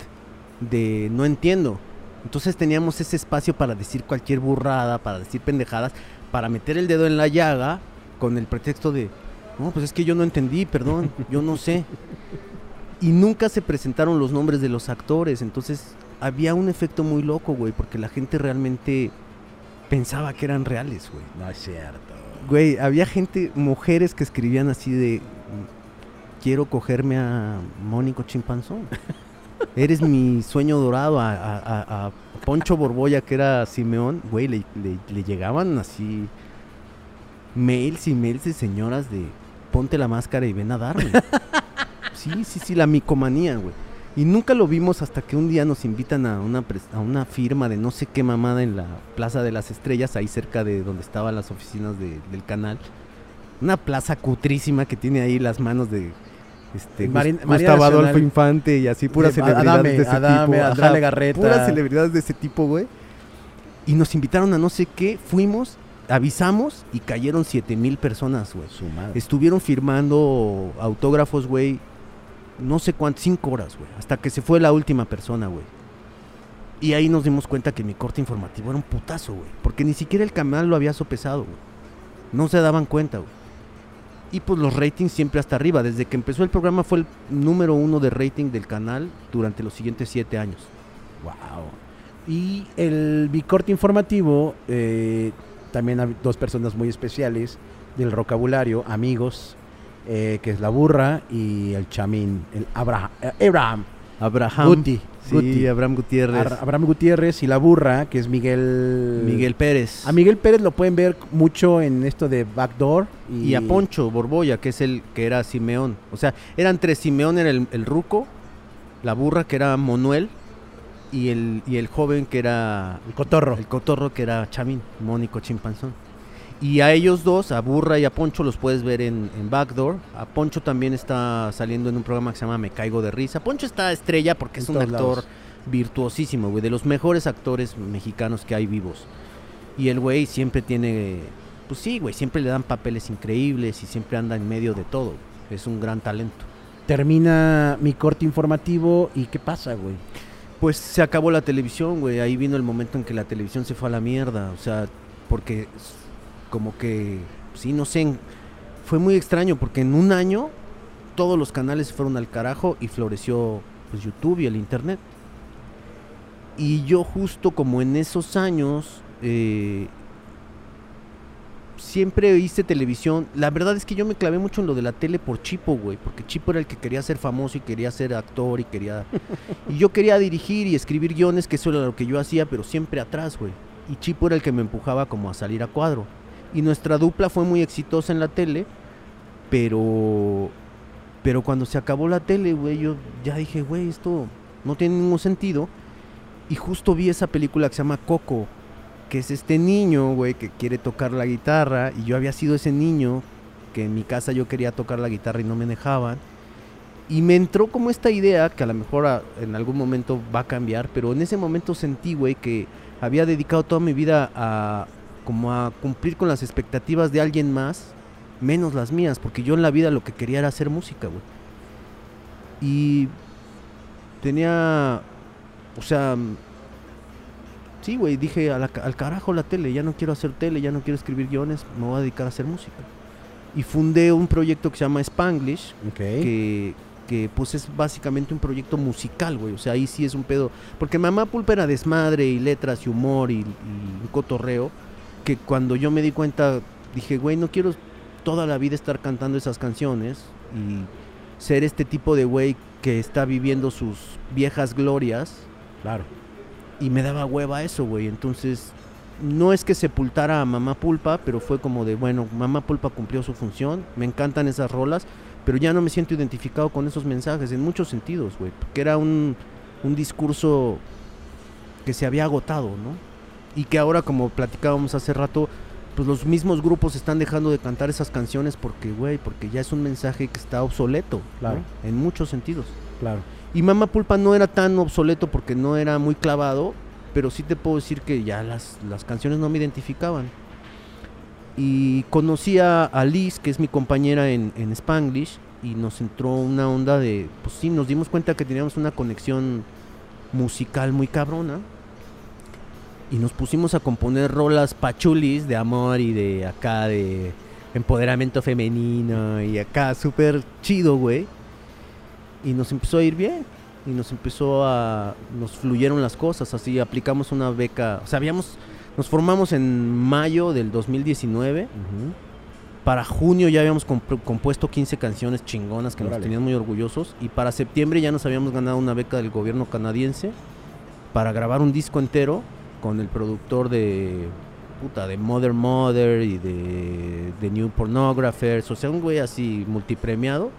de no entiendo. Entonces teníamos ese espacio para decir cualquier burrada, para decir pendejadas, para meter el dedo en la llaga con el pretexto de, no, pues es que yo no entendí, perdón, yo no sé. Y nunca se presentaron los nombres de los actores, entonces había un efecto muy loco, güey, porque la gente realmente pensaba que eran reales, güey. No es cierto. Güey, había gente, mujeres que escribían así de quiero cogerme a Mónico Chimpanzón. Eres mi sueño dorado a, a- a- a Poncho Borbolla, que era Simeón. Güey, le, le- le llegaban así mails y mails de señoras de ponte la máscara y ven a darme. sí, sí, sí, la micomanía, güey. Y nunca lo vimos hasta que un día nos invitan a una, a una firma de no sé qué mamada en la Plaza de las Estrellas, ahí cerca de donde estaban las oficinas de- del canal. Una plaza cutrísima que tiene ahí las manos de este, Marina Gustavo Adolfo. Infante y así, puras Eh, celebridades Adame, de ese Adame, tipo. Andrea Legarreta. Puras celebridades de ese tipo, güey. Y nos invitaron a no sé qué, fuimos, avisamos y cayeron siete mil personas, güey. Estuvieron firmando autógrafos, güey. No sé cuántas, cinco horas, güey. Hasta que se fue la última persona, güey. Y ahí nos dimos cuenta que mi corte informativo era un putazo, güey. Porque ni siquiera el canal lo había sopesado. No se daban cuenta, güey. Y pues los ratings siempre hasta arriba. Desde que empezó el programa fue el número uno de rating del canal durante los siguientes siete años. Wow. Y el bicorte informativo, eh, también hay dos personas muy especiales del vocabulario, amigos, eh, que es la burra y el chamín, el Abraham. eh, Abraham. Abraham. Guti. Sí, Guti. Abraham Gutiérrez. Ar- Abraham Gutiérrez y la burra, que es Miguel. Miguel Pérez. A Miguel Pérez lo pueden ver mucho en esto de Backdoor. Y, y a Poncho Borboya, que es el que era Simeón. O sea, eran tres. Simeón era el, el ruco, la burra que era Manuel y el, y el joven que era El cotorro. el cotorro que era Chamín, Mónico Chimpanzón. Y a ellos dos, a Burra y a Poncho, los puedes ver en, en Backdoor. A Poncho también está saliendo en un programa que se llama Me Caigo de Risa. Poncho está estrella porque es un actor lados. virtuosísimo, güey, de los mejores actores mexicanos que hay vivos. Y el güey siempre tiene, pues sí, güey, siempre le dan papeles increíbles y siempre anda en medio de todo. Es un gran talento. Termina mi corte informativo y ¿qué pasa, güey? Pues se acabó la televisión, güey. Ahí vino el momento en que la televisión se fue a la mierda. O sea, porque como que, sí, no sé, fue muy extraño porque en un año todos los canales se fueron al carajo y floreció pues, YouTube y el Internet. Y yo justo como en esos años eh, siempre hice televisión. La verdad es que yo me clavé mucho en lo de la tele por Chipo, güey. Porque Chipo era el que quería ser famoso y quería ser actor y quería... y yo quería dirigir y escribir guiones, que eso era lo que yo hacía, pero siempre atrás, güey. Y Chipo era el que me empujaba como a salir a cuadro. Y nuestra dupla fue muy exitosa en la tele, pero... Pero cuando se acabó la tele, güey, yo ya dije, güey, esto no tiene ningún sentido. Y justo vi esa película que se llama Coco, que es este niño, güey, que quiere tocar la guitarra. Y yo había sido ese niño que en mi casa yo quería tocar la guitarra y no me dejaban. Y me entró como esta idea, que a lo mejor en algún momento va a cambiar, pero en ese momento sentí, güey, que había dedicado toda mi vida a como a cumplir con las expectativas de alguien más, menos las mías, porque yo en la vida lo que quería era hacer música, güey. Y tenía, o sea, sí, güey, dije a la al carajo la tele, ya no quiero hacer tele, ya no quiero escribir guiones, me voy a dedicar a hacer música. Y fundé un proyecto que se llama Spanglish, Ok. que, que pues es básicamente un proyecto musical, güey. O sea, ahí sí es un pedo. Porque Mamá Pulpa era desmadre y letras y humor y, y un cotorreo. Que cuando yo me di cuenta, dije, güey, no quiero toda la vida estar cantando esas canciones y ser este tipo de güey que está viviendo sus viejas glorias. Claro. Y me daba hueva eso, güey. Entonces, no es que sepultara a Mamá Pulpa, pero fue como de, bueno, Mamá Pulpa cumplió su función. Me encantan esas rolas, pero ya no me siento identificado con esos mensajes en muchos sentidos, güey. Porque era un, un discurso que se había agotado, ¿no? Y que ahora, como platicábamos hace rato, pues los mismos grupos están dejando de cantar esas canciones porque, güey, porque ya es un mensaje que está obsoleto, ¿no? Claro. En muchos sentidos. Claro. Y Mama Pulpa no era tan obsoleto porque no era muy clavado, pero sí te puedo decir que ya las, las canciones no me identificaban. Y conocí a, a Liz, que es mi compañera en, en Spanglish, y nos entró una onda de, pues sí, nos dimos cuenta que teníamos una conexión musical muy cabrona. Y nos pusimos a componer rolas pachulis de amor y de acá de empoderamiento femenino y acá súper chido, güey. Y nos empezó a ir bien. Y nos empezó a. Nos fluyeron las cosas. Así aplicamos una beca. O sea, habíamos. Nos formamos en mayo del 2019. Ujú. Para junio ya habíamos comp- compuesto 15 canciones chingonas que nos tenían muy orgullosos. Y para septiembre ya nos habíamos ganado una beca del gobierno canadiense para grabar un disco entero con el productor de. Puta, de Mother Mother y de, New Pornographers. O sea, un güey así multipremiado.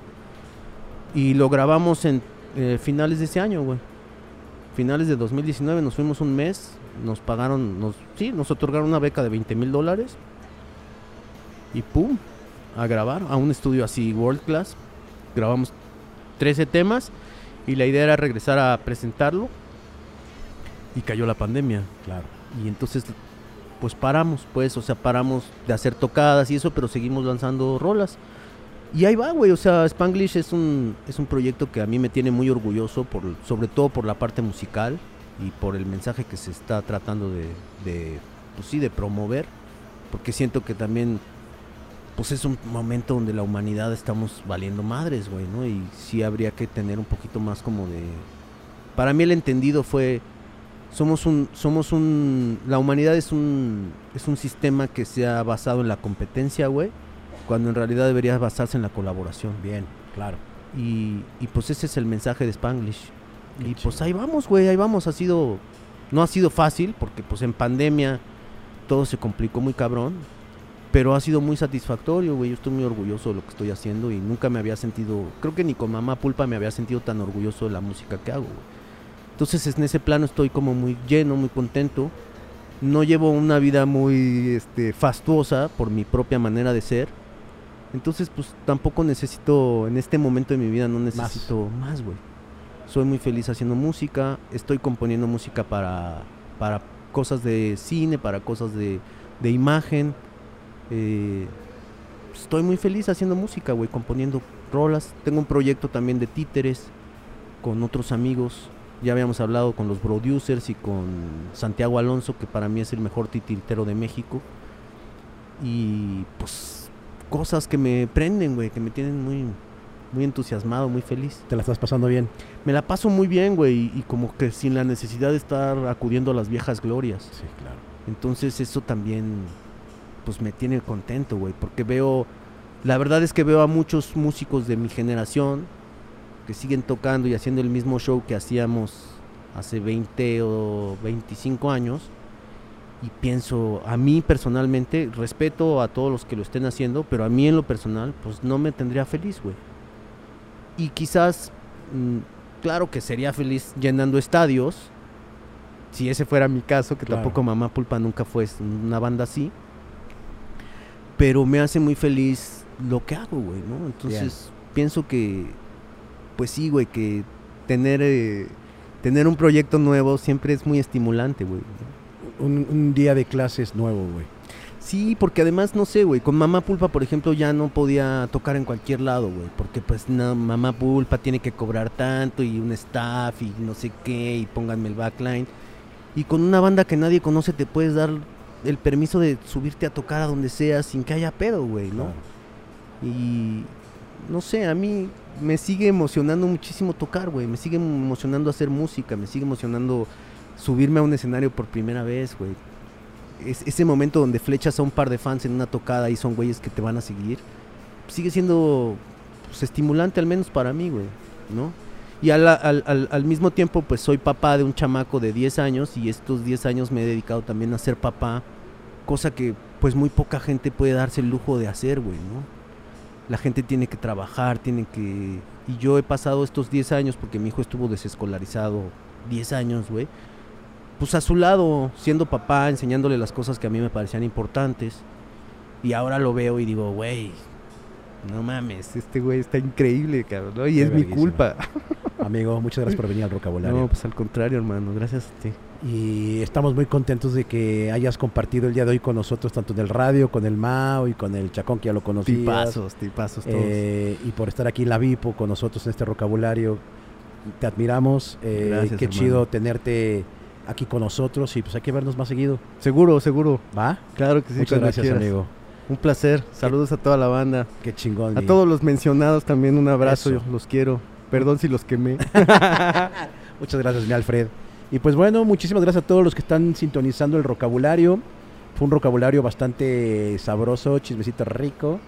Y lo grabamos en eh, finales de ese año, güey. Finales de 2019 nos fuimos un mes. Nos pagaron, nos, sí, nos otorgaron una beca de 20 mil dólares. Y pum, a grabar a un estudio así world class. Grabamos 13 temas y la idea era regresar a presentarlo. Y cayó la pandemia. Claro. Y entonces, pues paramos, pues, o sea, paramos de hacer tocadas y eso, pero seguimos lanzando rolas. Y ahí va, güey, o sea, Spanglish es un, es un proyecto que a mí me tiene muy orgulloso, por, sobre todo por la parte musical y por el mensaje que se está tratando de, de, pues sí, de promover, porque siento que también pues es un momento donde la humanidad estamos valiendo madres, güey, ¿no? Y sí habría que tener un poquito más como de... Para mí el entendido fue, somos un, somos un, la humanidad es un, es un sistema que se ha basado en la competencia, güey, cuando en realidad debería basarse en la colaboración. Bien, claro. Y, y pues ese es el mensaje de Spanglish. Qué y pues ahí vamos, güey, ahí vamos. Ha sido, no ha sido fácil porque pues en pandemia todo se complicó muy cabrón. Pero ha sido muy satisfactorio, güey. Yo estoy muy orgulloso de lo que estoy haciendo y nunca me había sentido, creo que ni con mamá pulpa me había sentido tan orgulloso de la música que hago, güey. Entonces en ese plano estoy como muy lleno, muy contento. No llevo una vida muy este, fastuosa por mi propia manera de ser. Entonces pues tampoco necesito, en este momento de mi vida no necesito más, güey. Soy muy feliz haciendo música, estoy componiendo música para, para cosas de cine, para cosas de, de imagen. Eh, estoy muy feliz haciendo música, güey, componiendo rolas. Tengo un proyecto también de títeres con otros amigos. Ya habíamos hablado con los producers y con Santiago Alonso, que para mí es el mejor titiritero de México. Y pues cosas que me prenden, güey, que me tienen muy, muy entusiasmado, muy feliz. ¿Te la estás pasando bien? Me la paso muy bien, güey, y, y como que sin la necesidad de estar acudiendo a las viejas glorias. Sí, claro. Entonces eso también pues me tiene contento, güey, porque veo la verdad es que veo a muchos músicos de mi generación que siguen tocando y haciendo el mismo show que hacíamos hace 20 o 25 años y pienso, a mí personalmente, respeto a todos los que lo estén haciendo, pero a mí en lo personal, pues no me tendría feliz, güey. Y quizás, mm, claro que sería feliz llenando estadios, si ese fuera mi caso, que Claro. tampoco Mamá Pulpa nunca fue una banda así, pero me hace muy feliz lo que hago, güey, ¿no? Entonces, pienso que, pues sí, güey, que tener, eh, tener un proyecto nuevo siempre es muy estimulante, güey. Un, un día de clases nuevo, güey. Sí, porque además, no sé, güey, con Mamá Pulpa, por ejemplo, ya no podía tocar en cualquier lado, güey, porque pues no, Mamá Pulpa tiene que cobrar tanto y un staff y no sé qué, y pónganme el backline. Y con una banda que nadie conoce te puedes dar el permiso de subirte a tocar a donde sea sin que haya pedo, güey, ¿no? Claro. Y no sé, a mí me sigue emocionando muchísimo tocar, güey. Me sigue emocionando hacer música, me sigue emocionando subirme a un escenario por primera vez, güey. Es, ese momento donde flechas a un par de fans en una tocada y son güeyes que te van a seguir, sigue siendo pues, estimulante al menos para mí, güey, ¿no? Y al, al- al- al mismo tiempo, pues soy papá de un chamaco de 10 años y estos 10 años me he dedicado también a ser papá, cosa que pues muy poca gente puede darse el lujo de hacer, güey, ¿no? La gente tiene que trabajar, tiene que... Y yo he pasado estos 10 años, porque mi hijo estuvo desescolarizado 10 años, güey, pues a su lado, siendo papá, enseñándole las cosas que a mí me parecían importantes. Y ahora lo veo y digo, güey, no mames, este güey está increíble, cabrón, ¿no? Y Qué es mi culpa. Amigo, muchas gracias por venir al vocabulario. No, pues al contrario, hermano, gracias a ti. Y estamos muy contentos de que hayas compartido el día de hoy con nosotros, tanto en el radio, con el Mao y con el Chacón, que ya lo conocías. Tipazos, tipazos todos. Eh, y por estar aquí en la Vipo con nosotros en este vocabulario. Te admiramos. eh, Gracias, qué hermano. chido tenerte aquí con nosotros y pues hay que vernos más seguido. Seguro, seguro. ¿Va? Claro que sí. Muchas gracias, quieras. amigo. Un placer. Saludos a toda la banda. Qué chingón. A todos los mencionados también un abrazo. Yo los quiero. Perdón si los quemé. Muchas gracias, mi Alfred. Y pues bueno, muchísimas gracias a todos los que están sintonizando el vocabulario. Fue un vocabulario bastante sabroso, chismecito rico.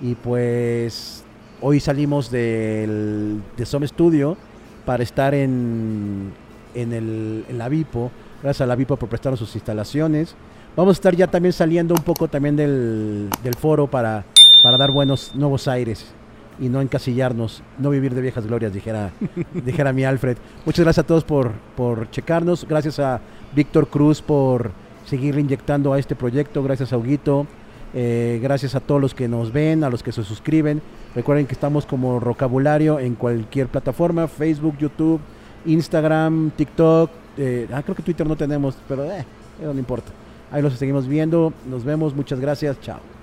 Y pues hoy salimos del, de Some Studio para estar en, en, el, en la Vipo. Gracias a la Vipo por prestarnos sus instalaciones. Vamos a estar ya también saliendo un poco también del, del foro para, para dar buenos nuevos aires y no encasillarnos, no vivir de viejas glorias, dijera, dijera mi Alfred. Muchas gracias a todos por, por checarnos. Gracias a Víctor Cruz por seguir inyectando a este proyecto. Gracias a Huguito. Eh, gracias a todos los que nos ven, a los que se suscriben. Recuerden que estamos como Rocabulario en cualquier plataforma, Facebook, YouTube, Instagram, TikTok. eh, ah, creo que Twitter no tenemos, pero eh, no importa. Ahí los seguimos viendo. Nos vemos. Muchas gracias. Chao.